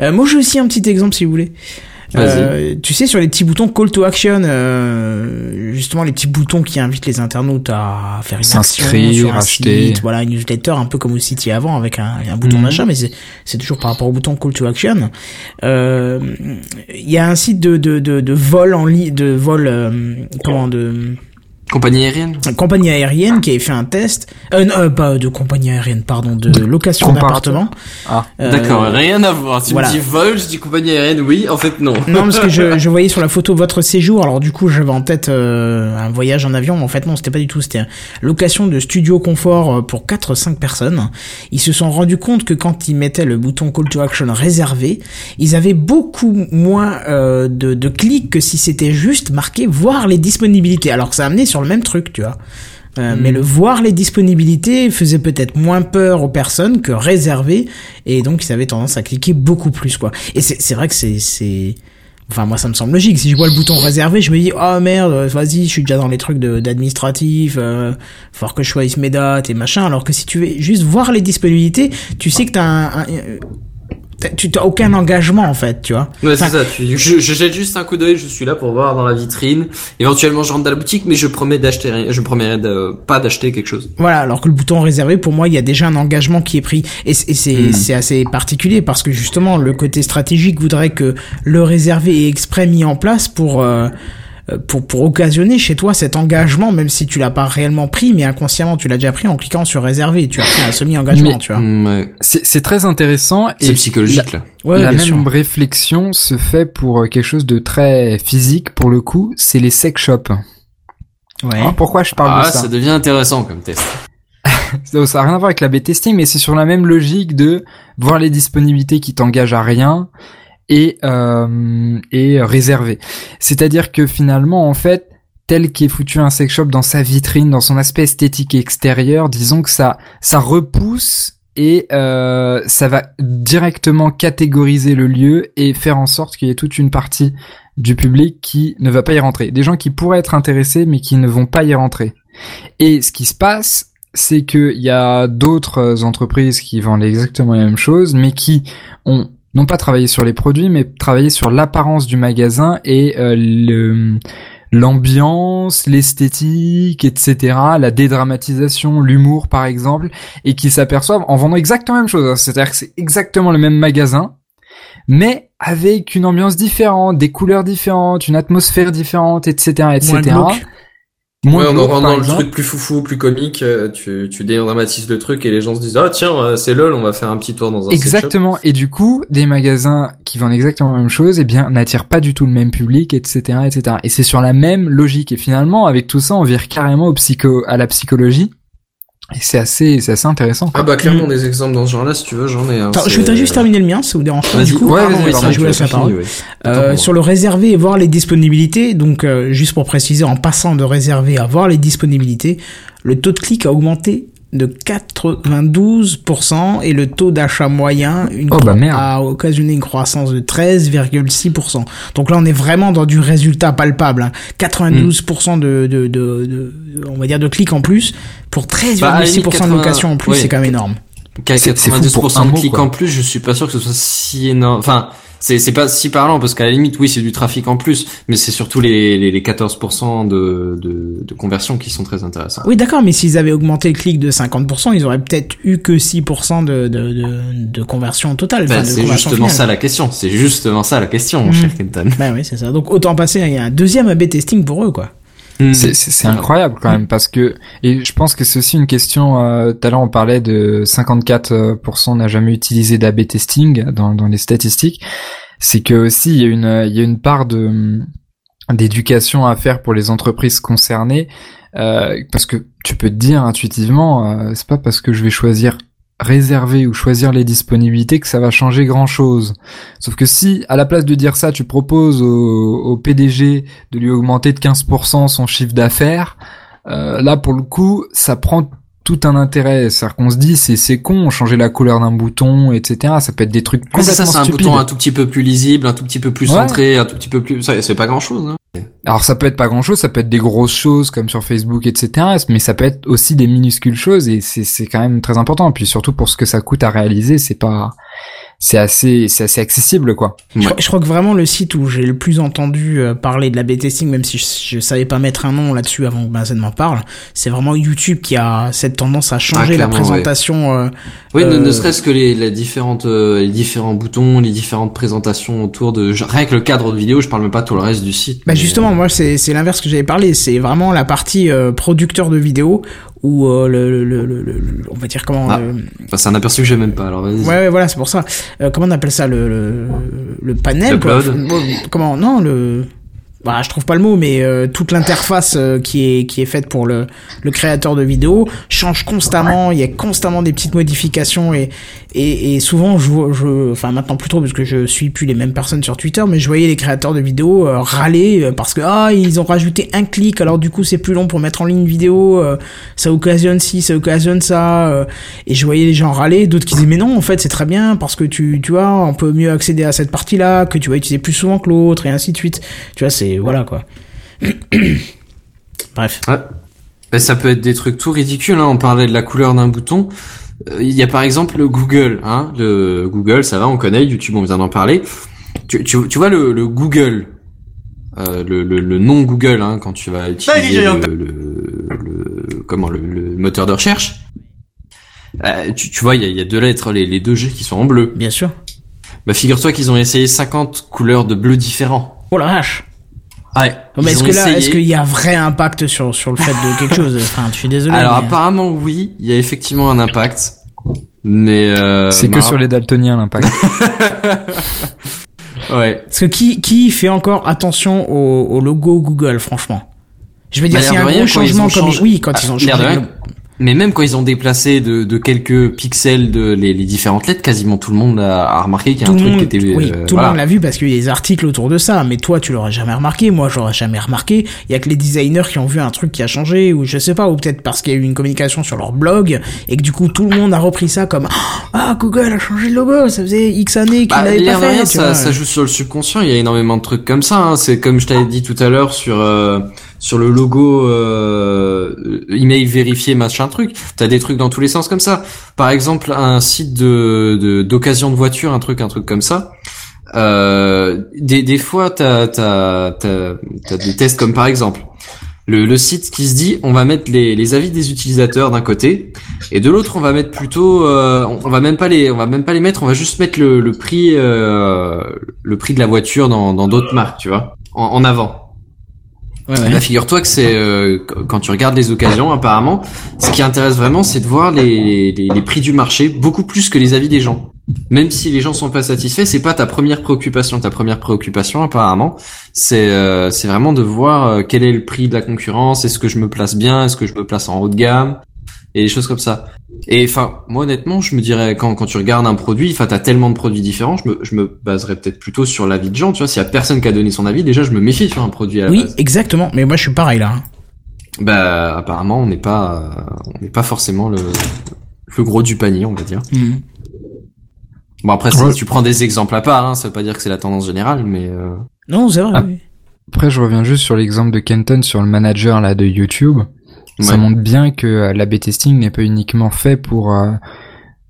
Moi j'ai aussi un petit exemple si vous voulez. Euh, tu sais sur les petits boutons call to action, euh, justement les petits boutons qui invitent les internautes à faire une S'inscrire, sur un acheter. site, voilà une newsletter un peu comme vous citiez avant avec un, un bouton Mhm. d'achat, mais c'est c'est toujours par rapport au bouton call to action. Euh, Il y a un site de de de, de vol en ligne, de vol euh, comment de Compagnie aérienne une compagnie aérienne qui avait fait un test, euh, non, euh, pas de compagnie aérienne, pardon, de location d'appartement. Ah. Euh, D'accord, rien à voir. Voilà. tu me dis vol, je dis compagnie aérienne, oui, en fait non. Non, parce que je, je voyais sur la photo votre séjour, alors du coup j'avais en tête euh, un voyage en avion, mais en fait non, c'était pas du tout, c'était location de studio confort pour 4-5 personnes. Ils se sont rendus compte que quand ils mettaient le bouton Call to Action réservé, ils avaient beaucoup moins de, de clics que si c'était juste marqué voir les disponibilités, alors que ça amenait sur le même truc, tu vois. Euh, Mais le voir les disponibilités faisait peut-être moins peur aux personnes que réservé, et donc ils avaient tendance à cliquer beaucoup plus, quoi. Et c'est vrai que c'est Enfin, moi, ça me semble logique. Si je vois le bouton réservé, je me dis, oh merde, vas-y, je suis déjà dans les trucs d'administratif, euh, faut que je choisisse mes dates et machin. Alors que si tu veux juste voir les disponibilités, tu sais que t'as un, un- euh, tu t'as aucun engagement, en fait, tu vois. Ouais, c'est ça. Tu, je, je jette juste un coup d'œil. Je suis là pour voir dans la vitrine. Éventuellement, je rentre dans la boutique, mais je promets d'acheter rien. Je promets de, pas d'acheter quelque chose. Voilà, alors que le bouton réservé, pour moi, il y a déjà un engagement qui est pris. Et, c'est Hmm. c'est assez particulier parce que justement, le côté stratégique voudrait que le réservé est exprès mis en place pour... euh, pour, pour occasionner chez toi cet engagement, même si tu l'as pas réellement pris, mais inconsciemment tu l'as déjà pris en cliquant sur réservé, tu as pris un semi-engagement, tu vois. Mm, ouais. C'est c'est très intéressant et C'est psychologique là. Ouais, la même sûr. réflexion se fait pour euh, quelque chose de très physique pour le coup, c'est les sex shops. Ouais. Alors, pourquoi je parle Ah, de ça, ça devient intéressant comme test. Ça Ça a rien à voir avec la B-testing, mais c'est sur la même logique de voir les disponibilités qui t'engagent à rien et euh, et réserver. C'est-à-dire que finalement, en fait, tel qu'est foutu un sex shop dans sa vitrine, dans son aspect esthétique extérieur, disons que ça ça repousse et euh, ça va directement catégoriser le lieu et faire en sorte qu'il y ait toute une partie du public qui ne va pas y rentrer. Des gens qui pourraient être intéressés mais qui ne vont pas y rentrer. Et ce qui se passe, c'est qu'il y a d'autres entreprises qui vendent exactement la même chose, mais qui ont non pas travaillé sur les produits, mais travaillé sur l'apparence du magasin et euh, le l'ambiance, l'esthétique, etc., la dédramatisation, l'humour par exemple, et qui s'aperçoivent en vendant exactement la même chose. hein. C'est-à-dire que c'est exactement le même magasin, mais avec une ambiance différente, des couleurs différentes, une atmosphère différente, etc., etc. Moins. Moins ouais, en rendant le truc plus foufou, plus comique, euh, tu, tu dédramatises le truc et les gens se disent ah tiens euh, c'est lol, on va faire un petit tour dans un. Exactement. Et du coup, des magasins qui vendent exactement la même chose, eh bien, n'attirent pas du tout le même public, etc., etc. Et c'est sur la même logique. Et finalement, avec tout ça, on vire carrément au psycho, à la psychologie. Et c'est assez, c'est assez intéressant. Ah bah clairement des exemples dans ce genre-là si tu veux j'en ai. un. Attends, je voudrais juste terminer le mien, ça vous dérange pas du coup Ouais, Pardon, vas-y, oui, pardon, ça, je vous tu laisse l'as la parole. fini, ouais. Euh, Attends, sur le réservé et voir les disponibilités, donc euh, juste pour préciser, en passant de réservé à voir les disponibilités, le taux de clic a augmenté de 92% et le taux d'achat moyen une Oh, bah, merde. a occasionné une croissance de 13,6%. Donc là, on est vraiment dans du résultat palpable. hein. 92% de, de, de, de- on va dire de clics en plus pour 13,6% Bah, à la limite, de 80, location en plus, ouais. c'est quand même énorme. Qu'à C'est- c'est fou pour 92% un de clics en plus, je suis pas sûr que ce soit si énorme. Enfin, c'est c'est pas si parlant parce qu'à la limite oui c'est du trafic en plus, mais c'est surtout les les, les 14% de, de de conversion qui sont très intéressants. Oui, d'accord, mais s'ils avaient augmenté le clic de 50%, ils auraient peut-être eu que 6% de, de, de, de conversion totale. Enfin, de c'est justement finale. ça la question. C'est justement ça la question, mon Mhm. cher Kenton. Bah oui, c'est ça. Donc autant passer, il y a un deuxième A-B testing pour eux, quoi. C'est- C'est c'est incroyable quand même parce que et je pense que c'est aussi une question. euh, Tout à l'heure on parlait de 54% n'a jamais utilisé d'A/B testing dans, dans les statistiques. C'est que aussi il y a une il y a une part de d'éducation à faire pour les entreprises concernées euh, parce que tu peux te dire intuitivement euh, c'est pas parce que je vais choisir réserver ou choisir les disponibilités que ça va changer grand chose. Sauf que si, à la place de dire ça, tu proposes au, PDG de lui augmenter de 15% son chiffre d'affaires, euh, là pour le coup, ça prend tout un intérêt. C'est-à-dire qu'on se dit, c'est c'est con, changer la couleur d'un bouton, etc. Ça peut être des trucs complètement ça, c'est un stupides. bouton un tout petit peu plus lisible, un tout petit peu plus Ouais. centré, un tout petit peu plus. Ça, c'est pas grand chose. Hein. Alors ça peut être pas grand chose, ça peut être des grosses choses comme sur Facebook, etc. Mais ça peut être aussi des minuscules choses et c'est c'est quand même très important. Et puis surtout pour ce que ça coûte à réaliser, c'est pas c'est assez c'est assez accessible quoi. Je, crois- je crois que vraiment le site où j'ai le plus entendu euh, parler de la B testing, même si je, je savais pas mettre un nom là-dessus avant que Benzen m'en parle, c'est vraiment YouTube qui a cette tendance à changer la présentation. euh, Oui, ne, Euh, ne serait-ce que les, les différentes, euh, les différents boutons, les différentes présentations autour de rien que le cadre de vidéo. Je parle même pas tout le reste du site. Bah mais, justement, moi c'est c'est l'inverse que j'avais parlé, c'est vraiment la partie euh, producteur de vidéos où euh, le, le, le, le- le- on va dire comment Ah. le- enfin, c'est un aperçu que j'ai même pas. Alors vas-y. ouais, ouais voilà c'est pour ça Euh, comment on appelle ça le le, le panel. Enfin, comment non le bah, je trouve pas le mot, mais euh, toute l'interface euh, qui est qui est faite pour le le créateur de vidéos change constamment. Il y a constamment des petites modifications et et, et souvent je je enfin maintenant plus trop parce que je suis plus les mêmes personnes sur Twitter, mais je voyais les créateurs de vidéos euh, râler euh, parce que ah ils ont rajouté un clic, alors du coup c'est plus long pour mettre en ligne une vidéo, euh, ça occasionne ci, ça occasionne ça, euh, et je voyais les gens râler, d'autres qui disaient mais non en fait c'est très bien parce que tu tu vois on peut mieux accéder à cette partie là, que tu vas utiliser plus souvent que l'autre et ainsi de suite. Tu vois c'est voilà quoi. Bref. Ouais. Ben, ça peut être des trucs tout ridicules. Hein. On parlait de la couleur d'un bouton. Euh, Il y a par exemple le Google. Hein. Le Google, ça va, on connaît. YouTube, on vient d'en parler. Tu, tu, tu vois le, le Google, euh, le, le, le nom Google, hein, quand tu vas utiliser le, le, le- comment le, le moteur de recherche. Euh, tu, tu vois, il y a, il y a deux lettres, les, les deux G qui sont en bleu. Bien sûr. Bah figure-toi qu'ils ont essayé 50 couleurs de bleu différents. Oh la vache. Ouais. Mais est-ce que là, essayé. est-ce qu'il y a vrai impact sur sur le fait de quelque chose Enfin, je suis désolé. Alors mais- apparemment oui, il y a effectivement un impact, mais euh, c'est que sur les daltoniens l'impact. Ouais. Parce que qui qui fait encore attention au, au logo Google, franchement? Je veux dire, Bah, s'il y a l'air un gros changement comme changé- oui, quand ils ont Ah, changé. Mais même quand ils ont déplacé de, de quelques pixels de les, les différentes lettres, quasiment tout le monde a, a remarqué qu'il y a Tout un truc qui était. oui, euh, tout le monde l'a vu parce qu'il y a des articles autour de ça. Mais toi, tu l'aurais jamais remarqué. Moi, j'aurais jamais remarqué. Il y a que les designers qui ont vu un truc qui a changé, ou je sais pas, ou peut-être parce qu'il y a eu une communication sur leur blog et que du coup tout le monde a repris ça comme ah Google a changé le logo. Ça faisait X années qu'il Bah, l'avait pas fait. rien, ça, ça joue sur le subconscient. Il y a énormément de trucs comme ça. hein. C'est comme je t'avais dit tout à l'heure sur euh, sur le logo euh, email vérifié machin truc. T'as des trucs dans tous les sens comme ça. Par exemple, un site de d'occasion de, voiture, un truc un truc comme ça. Euh, des des fois, t'as t'as t'as des tests comme par exemple. Le, le site qui se dit on va mettre les, les avis des utilisateurs d'un côté et de l'autre on va mettre plutôt euh, on, on va même pas les on va même pas les mettre on va juste mettre le, le prix euh, le prix de la voiture dans dans d'autres marques tu vois en, en avant Là, figure-toi que c'est euh, qu- quand tu regardes les occasions apparemment ce qui intéresse vraiment c'est de voir les, les les prix du marché beaucoup plus que les avis des gens. Même si les gens sont pas satisfaits c'est pas ta première préoccupation. Ta première préoccupation apparemment c'est euh, c'est vraiment de voir euh, quel est le prix de la concurrence. Est-ce que je me place bien? Est-ce que je me place en haut de gamme? Et des choses comme ça et enfin moi honnêtement je me dirais quand quand tu regardes un produit enfin t'as tellement de produits différents je me je me baserais peut-être plutôt sur l'avis de gens tu vois s'il y a personne qui a donné son avis déjà je me méfie sur un produit à la Oui, base exactement. Mais moi, je suis pareil là. hein. bah apparemment on n'est pas on n'est pas forcément le le gros du panier on va dire Mhm. bon après si Ouais. tu prends des exemples à part hein, ça veut pas dire que c'est la tendance générale mais euh, Non, c'est vrai. Ah. oui. Après, je reviens juste sur l'exemple de Kenton sur le manager là de YouTube. Ça montre bien que euh, l'A/B testing n'est pas uniquement fait pour euh,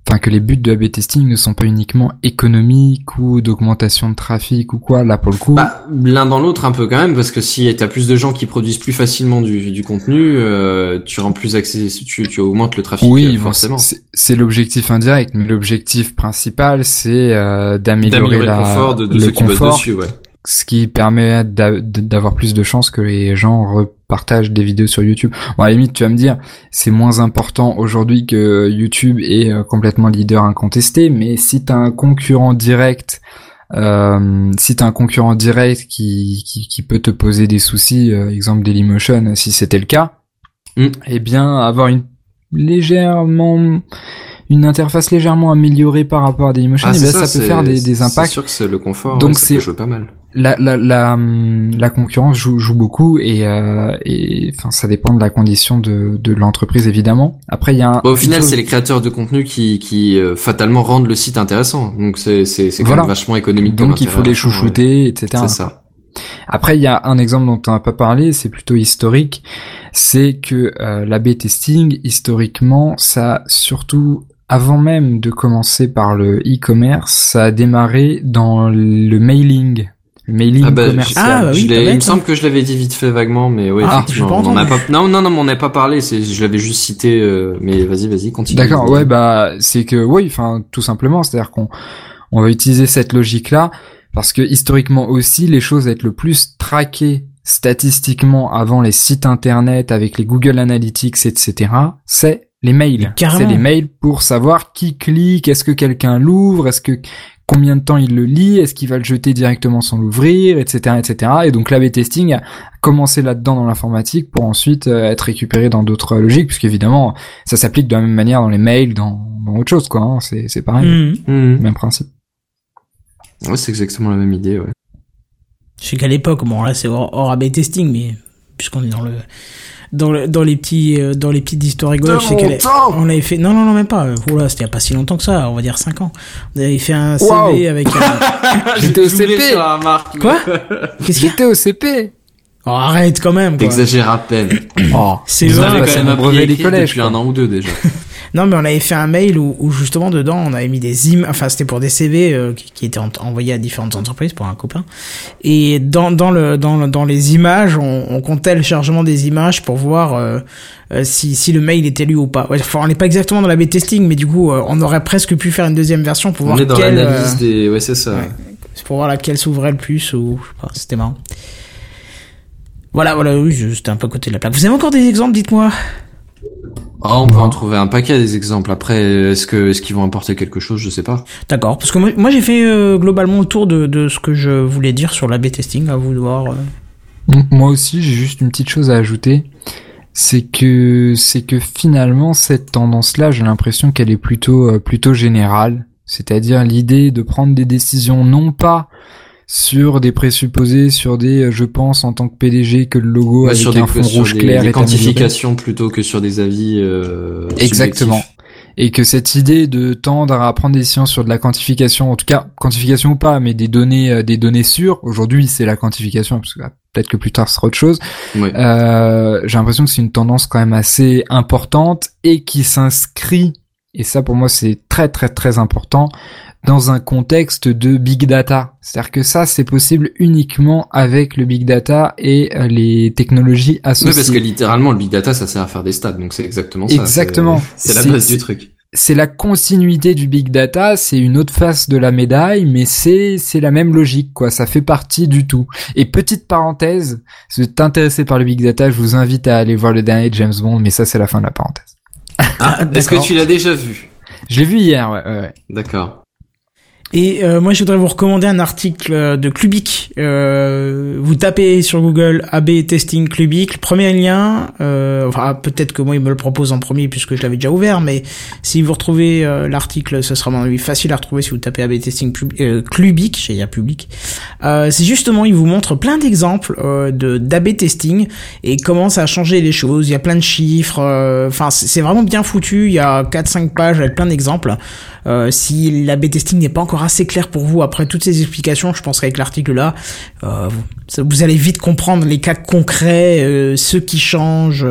enfin que les buts de A/B testing ne sont pas uniquement économiques ou d'augmentation de trafic ou quoi. Là pour le coup, Bah, l'un dans l'autre un peu quand même, parce que si t'as plus de gens qui produisent plus facilement du, du contenu, euh, tu rends plus accès, tu, tu augmentes le trafic oui, euh, forcément. c'est c'est l'objectif indirect, mais l'objectif principal c'est euh, d'améliorer le confort de, de le ceux qui bossent dessus, ouais. Ce qui permet d'a- d'avoir plus de chances que les gens repartagent des vidéos sur YouTube. Bon, à la limite, tu vas me dire, c'est moins important aujourd'hui que YouTube est euh, complètement leader incontesté, mais si t'as un concurrent direct, euh, si t'as un concurrent direct qui, qui, qui peut te poser des soucis, euh, exemple Dailymotion, si c'était le cas, Mm. eh bien, avoir une légèrement une interface légèrement améliorée par rapport à Dailymotion, Ah, eh c'est bien, ça, peut c'est- faire des, des c'est impacts sûr que c'est le confort, Donc ouais, c'est- pas mal. La la la, la concurrence joue, joue beaucoup et euh, et enfin ça dépend de la condition de de l'entreprise évidemment. Après il y a un, Bah, au final, c'est les créateurs de contenu qui, qui euh, fatalement rendent le site intéressant. Donc c'est c'est c'est quand Voilà. même vachement économique. donc il faut les ouais. chouchouter etc. C'est ça. Après il y a un exemple dont on n'a pas parlé, c'est plutôt historique, c'est que euh, l'A/B testing historiquement ça surtout avant même de commencer par le e-commerce, ça a démarré dans le mailing, mailing Ah bah, commercial. Ah, bah oui, je il me semble que je l'avais dit vite fait vaguement, mais oui, Ah, pas on a pas, non, non, non, on n'a pas parlé, c'est, je l'avais juste cité, euh, mais vas-y, vas-y, continue. D'accord, ouais, bah c'est que oui, enfin tout simplement, c'est-à-dire qu'on on va utiliser cette logique-là parce que historiquement aussi, les choses à être le plus traquées statistiquement avant les sites internet avec les Google Analytics, etc. C'est les mails. Carrément. C'est les mails pour savoir qui clique, est-ce que quelqu'un l'ouvre, est-ce que combien de temps il le lit, est-ce qu'il va le jeter directement sans l'ouvrir, etc., etc. Et donc l'A/B testing a commencé là-dedans dans l'informatique pour ensuite euh, être récupéré dans d'autres logiques, puisqu'évidemment ça s'applique de la même manière dans les mails, dans, dans autre chose, quoi. hein. C'est c'est pareil, Mhm. Mhm. même principe. Ouais, c'est exactement la même idée, ouais. Je sais qu'à l'époque, bon là c'est hors, hors AB testing, mais puisqu'on est dans le dans, le, dans les petits euh, dans les petites histoires rigolotes, on avait fait non non non même pas. euh, Oula, c'était il y a pas si longtemps que ça, on va dire 5 ans. On avait fait un CV Wow. avec un... J'étais au CP. sur la marque. quoi Qu'est-ce qu'il y a J'étais au CP. oh, Arrête quand même. Quoi. T'exagères à peine. Oh, C'est Vous vrai, avez bah, quand c'est même appris brevet des collèges, depuis quoi. un an ou deux déjà. Non, mais on avait fait un mail où, où justement dedans on avait mis des images, enfin c'était pour des CV euh, qui, qui étaient en- envoyés à différentes entreprises pour un copain. Et dans dans le dans le- dans les images, on, on comptait le chargement des images pour voir euh, euh, si si le mail était lu ou pas. Ouais, enfin, on n'est pas exactement dans la B testing, mais du coup euh, on aurait presque pu faire une deuxième version pour On voir est dans l'analyse euh, des, ouais, c'est ça. ouais. pour voir laquelle s'ouvrait le plus ou je sais pas. C'était marrant. Voilà, voilà, oui, je- j'étais un peu à côté de la plaque. Vous avez encore des exemples, dites-moi? Ah, on peut en trouver un paquet des exemples. Après, est-ce que, est-ce qu'ils vont apporter quelque chose? Je sais pas. D'accord, parce que moi, moi, j'ai fait euh, globalement le tour de, de ce que je voulais dire sur l'A/B testing, à vous de voir. euh. Moi aussi, j'ai juste une petite chose à ajouter. C'est que, c'est que finalement, cette tendance-là, j'ai l'impression qu'elle est plutôt, euh, plutôt générale. C'est-à-dire l'idée de prendre des décisions non pas sur des présupposés, sur des, euh, je pense, en tant que PDG, que le logo Ouais, avec sur des, un fond sur rouge des- clair des est quantifications plutôt que sur des avis, euh, Exactement. subjectifs. Et que cette idée de tendre à prendre des décisions sur de la quantification, en tout cas quantification ou pas, mais des données, euh, des données sûres. Aujourd'hui, c'est la quantification, parce que ah, peut-être que plus tard ce sera autre chose. Ouais. Euh, J'ai l'impression que c'est une tendance quand même assez importante et qui s'inscrit. Et ça, pour moi, c'est très très très important dans un contexte de big data. C'est-à-dire que ça, c'est possible uniquement avec le big data et euh, les technologies Oui, associées. parce que littéralement, le big data, ça sert à faire des stats, donc c'est exactement ça. Exactement. C'est la base du truc. c'est la continuité du big data, c'est une autre face de la médaille, mais c'est c'est la même logique quoi, ça fait partie du tout. Et petite parenthèse, si vous êtes intéressé par le big data, je vous invite à aller voir le dernier James Bond, mais ça c'est la fin de la parenthèse. Ah, est-ce que tu l'as déjà vu? Je l'ai vu hier, ouais, ouais, ouais. D'accord. Et euh, moi, je voudrais vous recommander un article euh, de Clubic. Euh, vous tapez sur Google AB testing Clubic. Le premier lien, euh, enfin peut-être que moi il me le propose en premier puisque je l'avais déjà ouvert, mais si vous retrouvez euh, l'article, ce sera mon avis facile à retrouver si vous tapez AB testing euh, Clubic, j'ai dire public. C'est justement, il vous montre plein d'exemples de d'AB testing et comment ça a changé les choses. Il y a plein de chiffres. Enfin, c'est vraiment bien foutu. Il y a 4-5 pages avec plein d'exemples. Si l'AB testing n'est pas encore assez clair pour vous après toutes ces explications, je pense qu'avec l'article là, euh, vous, allez vite comprendre les cas concrets, euh, ceux qui changent,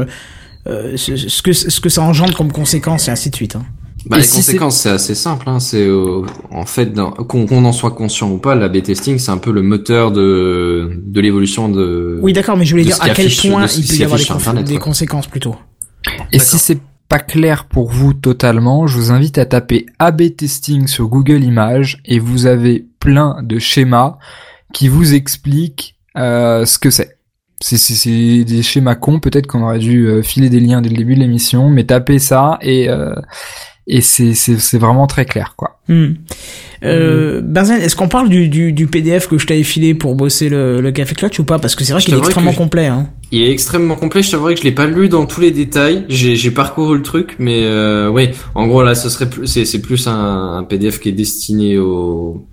euh, ce, ce que ce que ça engendre comme conséquence et ainsi de suite. hein. Bah, les si conséquences, c'est assez simple. Hein. C'est euh, en fait qu'on qu'on en soit conscient ou pas, l'A/B testing, c'est un peu le moteur de de l'évolution de. Oui, d'accord, mais je voulais dire à quel affiche- point il peut y avoir des, Internet, conséquences plutôt. Et si c'est pas clair pour vous totalement, je vous invite à taper AB testing sur Google Images et vous avez plein de schémas qui vous expliquent euh, ce que c'est. C'est des schémas cons, peut-être qu'on aurait dû euh, filer des liens dès le début de l'émission, mais tapez ça et euh, et c'est c'est c'est vraiment très clair quoi. Hmm. Euh, Benzen, est-ce qu'on parle du, du, du PDF que je t'avais filé pour bosser le, le Café Clutch ou pas? Parce que c'est vrai qu'il est extrêmement complet. Hein. Il est extrêmement complet. Je t'avouerai que je l'ai pas lu dans tous les détails. J'ai j'ai parcouru le truc, mais euh, oui. En gros, là, ce serait plus, c'est c'est plus un, un PDF qui est destiné aux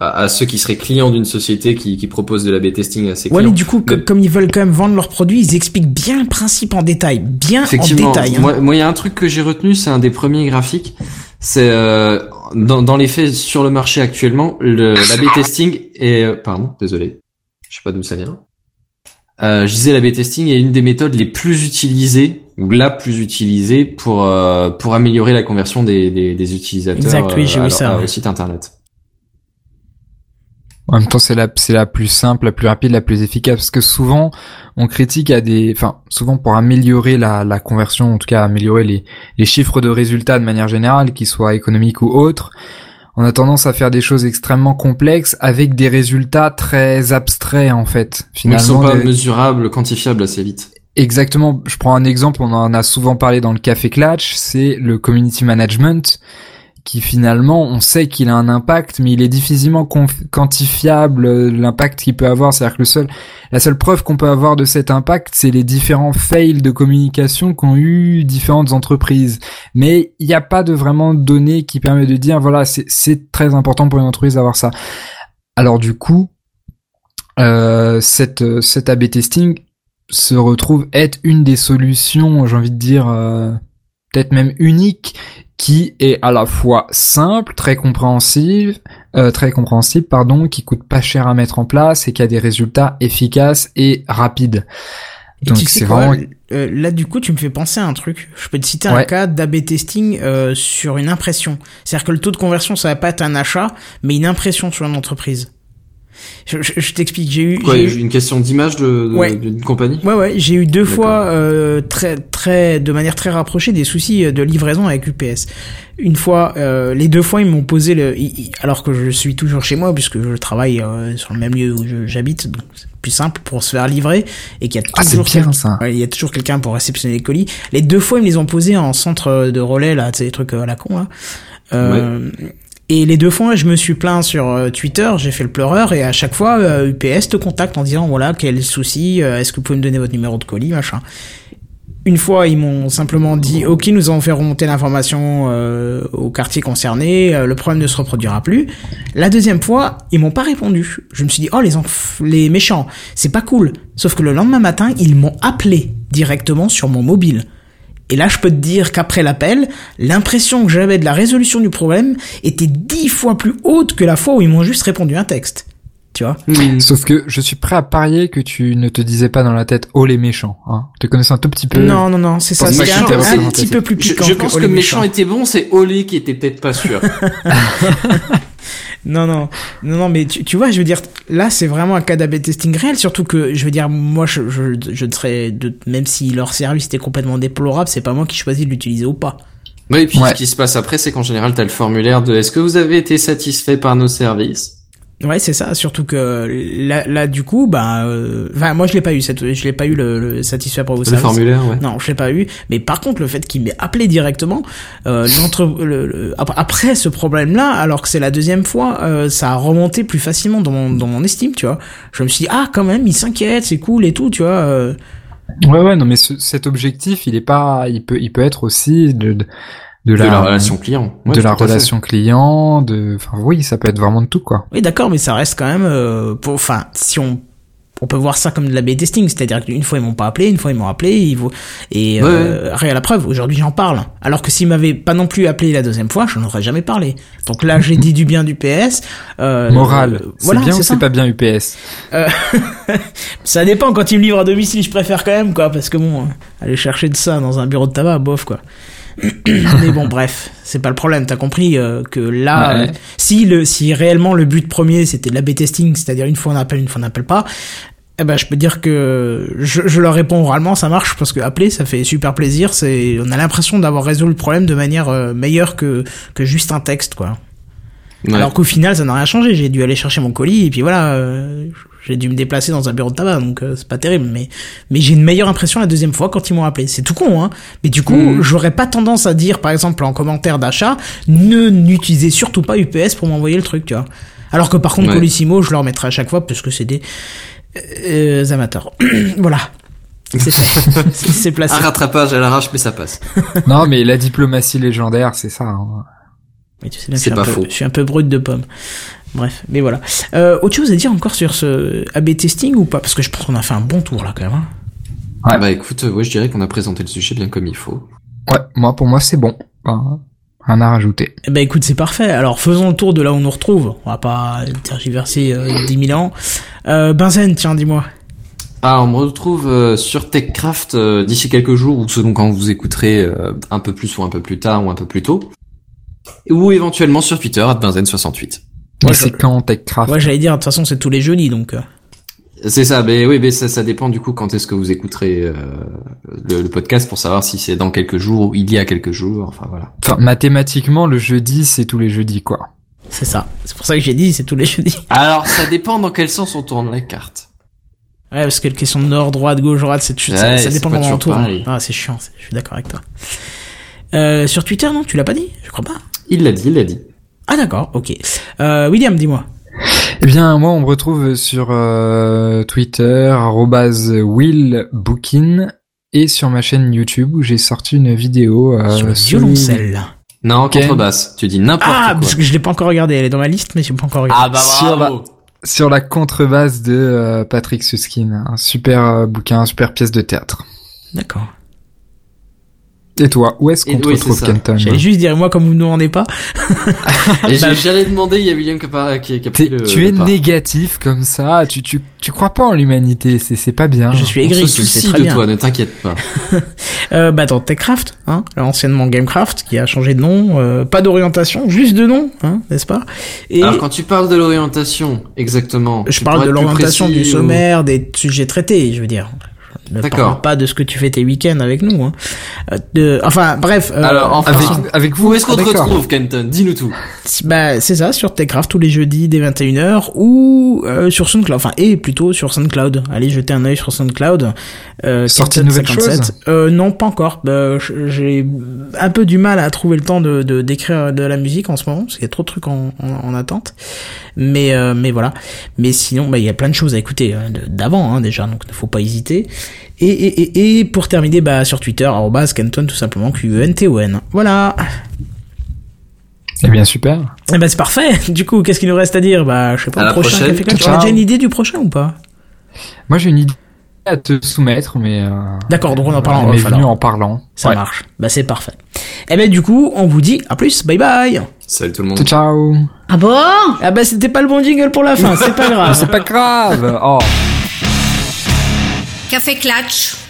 à, à ceux qui seraient clients d'une société qui, qui propose de l'A/B testing à ses Ouais, clients. mais du coup, Mais- comme ils veulent quand même vendre leurs produits, ils expliquent bien le principe en détail. Bien en détail. hein. moi, moi, il y a un truc que j'ai retenu, c'est un des premiers graphiques. C'est euh, dans, dans les faits sur le marché actuellement, le l'A/B testing est, euh, pardon, désolé, je sais pas d'où ça vient. Euh, je disais l'A/B testing est une des méthodes les plus utilisées ou la plus utilisée pour euh, pour améliorer la conversion des des, des utilisateurs Exact, oui, j'ai euh, vu à ça, leur- ouais. au site internet. En même temps, c'est la, c'est la plus simple, la plus rapide, la plus efficace. Parce que souvent, on critique à des, enfin, souvent pour améliorer la, la conversion, en tout cas améliorer les, les chiffres de résultats de manière générale, qu'ils soient économiques ou autres, on a tendance à faire des choses extrêmement complexes avec des résultats très abstraits, en fait. Mais ils sont Finalement, pas des- mesurables, quantifiables assez vite. Exactement. Je prends un exemple, on en a souvent parlé dans le Café Clutch, c'est le community management, qui finalement, on sait qu'il a un impact, mais il est difficilement quantifiable euh, l'impact qu'il peut avoir. C'est-à-dire que le seul, la seule preuve qu'on peut avoir de cet impact, c'est les différents fails de communication qu'ont eu différentes entreprises. Mais il n'y a pas de vraiment données qui permet de dire, voilà, c'est- c'est très important pour une entreprise d'avoir ça. Alors du coup, euh, cette, euh, cet A/B testing se retrouve être une des solutions, j'ai envie de dire, euh, peut-être même unique, qui est à la fois simple, très compréhensible, euh, très compréhensible, pardon, qui coûte pas cher à mettre en place et qui a des résultats efficaces et rapides. Et Donc tu sais c'est quoi, vraiment euh, là du coup tu me fais penser à un truc. Je peux te citer un cas d'AB testing euh, sur une impression. C'est-à-dire que le taux de conversion ça va pas être un achat, mais une impression sur une entreprise. Je, je- je t'explique, j'ai eu, Quoi, j'ai eu- une question d'image de, de- Ouais. d'une compagnie? Ouais ouais, j'ai eu deux D'accord. fois euh, très très de manière très rapprochée des soucis euh, de livraison avec UPS. Une fois, euh, les deux fois ils m'ont posé le, alors que je suis toujours chez moi puisque je travaille euh, sur le même lieu où je- j'habite, donc c'est plus simple pour se faire livrer et qu'il y a Ah, c'est toujours bien, ça. Ouais, il y a toujours quelqu'un pour réceptionner les colis. Les deux fois ils me les ont posés en centre de relais là, tu sais les trucs euh, à la con là. Euh, Et les deux fois, je me suis plaint sur euh, Twitter, j'ai fait le pleureur, et à chaque fois, euh, UPS te contacte en disant, voilà, quel souci, euh, est-ce que vous pouvez me donner votre numéro de colis, machin. Une fois, ils m'ont simplement dit, ok, nous allons faire remonter l'information euh, au quartier concerné, euh, le problème ne se reproduira plus. La deuxième fois, ils m'ont pas répondu. Je me suis dit, oh, les, enf- les méchants, c'est pas cool. Sauf que le lendemain matin, ils m'ont appelé directement sur mon mobile. Et là, je peux te dire qu'après l'appel, l'impression que j'avais de la résolution du problème était dix fois plus haute que la fois où ils m'ont juste répondu un texte. Tu vois Hmm. Sauf que je suis prêt à parier que tu ne te disais pas dans la tête oh les méchants, hein. Te connaissant un tout petit peu. Non, non, non, c'est ça. C'est que un, un petit peu plus Je, piquant. je pense oh, que les méchant était bon, c'est Olé qui était peut-être pas sûr. Non, non, non, non, mais tu, tu vois, je veux dire, là, c'est vraiment un cas d'AB testing réel, surtout que, je veux dire, moi, je, je, je ne serais, de, même si leur service était complètement déplorable, c'est pas moi qui choisis de l'utiliser ou pas. Oui, et puis Ouais. ce qui se passe après, c'est qu'en général, t'as le formulaire de est-ce que vous avez été satisfait par nos services? Ouais, c'est ça. Surtout que là, là du coup, bah, euh, enfin, moi, je l'ai pas eu cette, je l'ai pas eu le, le satisfait pour vos Le formulaire, ouais. Non, je l'ai pas eu. Mais par contre, le fait qu'il m'ait appelé directement, euh, l'entre, le- le- ap- après ce problème-là, alors que c'est la deuxième fois, euh, ça a remonté plus facilement dans mon, dans mon estime, tu vois. Je me suis dit, ah, quand même, il s'inquiète, c'est cool et tout, tu vois. euh. Ouais, ouais, non, mais ce- cet objectif, il est pas, il peut, il peut être aussi de, de, de De la relation client. Ouais, de la fait. relation client, de, enfin, oui, ça peut être vraiment de tout, quoi. Oui, d'accord, mais ça reste quand même, euh, pour, enfin, si on, on peut voir ça comme de la B testing, c'est-à-dire qu'une fois ils m'ont pas appelé, une fois ils m'ont appelé, ils vont, et euh, rien à la preuve, aujourd'hui j'en parle. Alors que s'ils m'avaient pas non plus appelé la deuxième fois, je n'aurais jamais parlé. Donc là j'ai dit du bien du PS. Euh, Moral. euh, c'est voilà, bien ou c'est c'est pas bien UPS? Euh, ça dépend quand ils me livrent à domicile, je préfère quand même quoi, parce que bon, euh, aller chercher de ça dans un bureau de tabac, bof quoi. Mais bon, bref, c'est pas le problème. T'as compris euh, que là, Ouais. euh, si le, si réellement le but premier c'était de l'A/B testing, c'est-à-dire une fois on appelle, une fois on n'appelle pas, eh ben je peux dire que je, je leur réponds oralement, ça marche parce que appeler ça fait super plaisir. C'est, on a l'impression d'avoir résolu le problème de manière euh, meilleure que que juste un texte, quoi. Ouais. Alors qu'au final, ça n'a rien changé. J'ai dû aller chercher mon colis et puis voilà, j'ai dû me déplacer dans un bureau de tabac, donc euh, c'est pas terrible. Mais mais j'ai une meilleure impression la deuxième fois quand ils m'ont appelé. C'est tout con, hein. Mais du coup, Mhm. j'aurais pas tendance à dire, par exemple, en commentaire d'achat, ne n'utilisez surtout pas UPS pour m'envoyer le truc, tu vois. Alors que par contre, Ouais. Colissimo, je leur mettrai à chaque fois parce que c'est des euh, amateurs. voilà. C'est fait. C'est- placé. Un rattrapage à l'arrache, mais ça passe. non, mais la diplomatie légendaire, c'est ça. hein. Mais tu sais bien je suis pas peu- faux. Je suis un peu brut de pomme. Bref, mais voilà. Euh, autre chose à dire encore sur ce AB testing ou pas? Parce que je pense qu'on a fait un bon tour là quand même. hein. Ouais. Bah écoute, euh, ouais, je dirais qu'on a présenté le sujet bien comme il faut. Ouais, moi, pour moi, c'est bon. Enfin, rien à rajouter. Eh ben écoute, c'est parfait. Alors faisons le tour de là où on nous retrouve. On va pas tergiverser euh, 10 000 ans. Euh, Benzen, tiens, dis-moi. Ah, on me retrouve euh, sur TechCraft euh, d'ici quelques jours, ou selon quand vous écouterez euh, un peu plus ou un peu plus tard ou un peu plus tôt. Ou éventuellement sur Twitter, à Benzen68. Mais c'est je- quand TechCraft Ouais, j'allais dire, de toute façon, c'est tous les jeudis, donc. euh, C'est ça, mais oui, mais ça, ça dépend du coup quand est-ce que vous écouterez euh, le, le podcast pour savoir si c'est dans quelques jours ou il y a quelques jours, enfin voilà. Enfin, mathématiquement, le jeudi, c'est tous les jeudis, quoi. c'est ça. C'est pour ça que j'ai dit, c'est tous les jeudis. Alors, ça dépend dans quel sens on tourne la carte. Ouais, parce que la question de nord, droite, gauche, droite, c'est ça, Ouais, ça c'est dépend comment on tourne. Ah, c'est chiant, je suis d'accord avec toi. Euh, sur Twitter, non Tu l'as pas dit? Je crois pas. Il l'a dit, il l'a dit. Ah d'accord, ok. Euh, William, dis-moi. Eh bien, moi, on me retrouve sur euh, Twitter, arrobase willbookin, et sur ma chaîne YouTube où j'ai sorti une vidéo euh, sur le violoncelle. Non, Ok. contrebasse. Tu dis n'importe Ah, quoi. parce que je l'ai pas encore regardé. Elle est dans ma liste, mais j'ai pas encore regardé. Ah bah Sur bravo. sur la contrebasse de euh, Patrick Suskin. Un super euh, bouquin, une super pièce de théâtre. D'accord. Et toi, où est-ce qu'on te oui, retrouve. Kenton J'allais juste dire, moi, comme vous ne demandez pas. Et Bah, j'ai- j'allais demander, il y a William qui a, qui, a pris le. Tu le es négatif comme ça, tu, tu, tu crois pas en l'humanité, c'est, c'est pas bien. Je suis aigri, tu sais très de bien. toi, ne t'inquiète pas. Euh, bah, dans TechCraft, hein, anciennement Gamecraft, qui a changé de nom, euh, pas d'orientation, juste de nom, hein, n'est-ce pas? Et Alors quand tu parles de l'orientation, exactement. je parle de l'orientation du ou- sommaire, des sujets traités, je veux dire. Ne D'accord. parle pas de ce que tu fais tes week-ends avec nous. Hein. Euh, de- enfin, bref. euh, Alors, enfin, Avec, avec vous, Où est-ce qu'on te retrouve, Kenton? Dis-nous tout. Bah, c'est ça, sur Techcraft tous les jeudis dès 21h ou euh, sur SoundCloud, enfin, et plutôt sur SoundCloud. Allez jeter un œil sur SoundCloud. Euh, Sorti de nouvelles 57. choses? Euh, Non, pas encore. Bah, J'ai un peu du mal à trouver le temps de de- d'écrire de, la musique en ce moment, parce qu'il y a trop de trucs en, en, en attente. Mais euh, mais voilà. Mais sinon, bah, il y a plein de choses à écouter hein, de- d'avant hein, déjà, donc ne faut pas hésiter. Et, et, et, et pour terminer, bah, sur Twitter, arrobas Kenton tout simplement, Q-E-N-T-O-N. Voilà. Eh bien, super. Eh ben c'est parfait. Du coup, qu'est-ce qu'il nous reste à dire? Bah, je sais pas. À le la prochain prochaine. Café Clutch. Ciao. On a déjà une idée du prochain ou pas? Moi, j'ai une idée à te soumettre, mais... Euh, D'accord, donc on en parle en off, alors. en parlant. Ça Ouais. marche. Bah c'est parfait. Eh ben du coup, on vous dit à plus. Bye bye. Salut tout le monde. Ciao. Ah bon? Ah bah c'était pas le bon jingle pour la fin. C'est pas grave. c'est pas grave. Oh. Café Clutch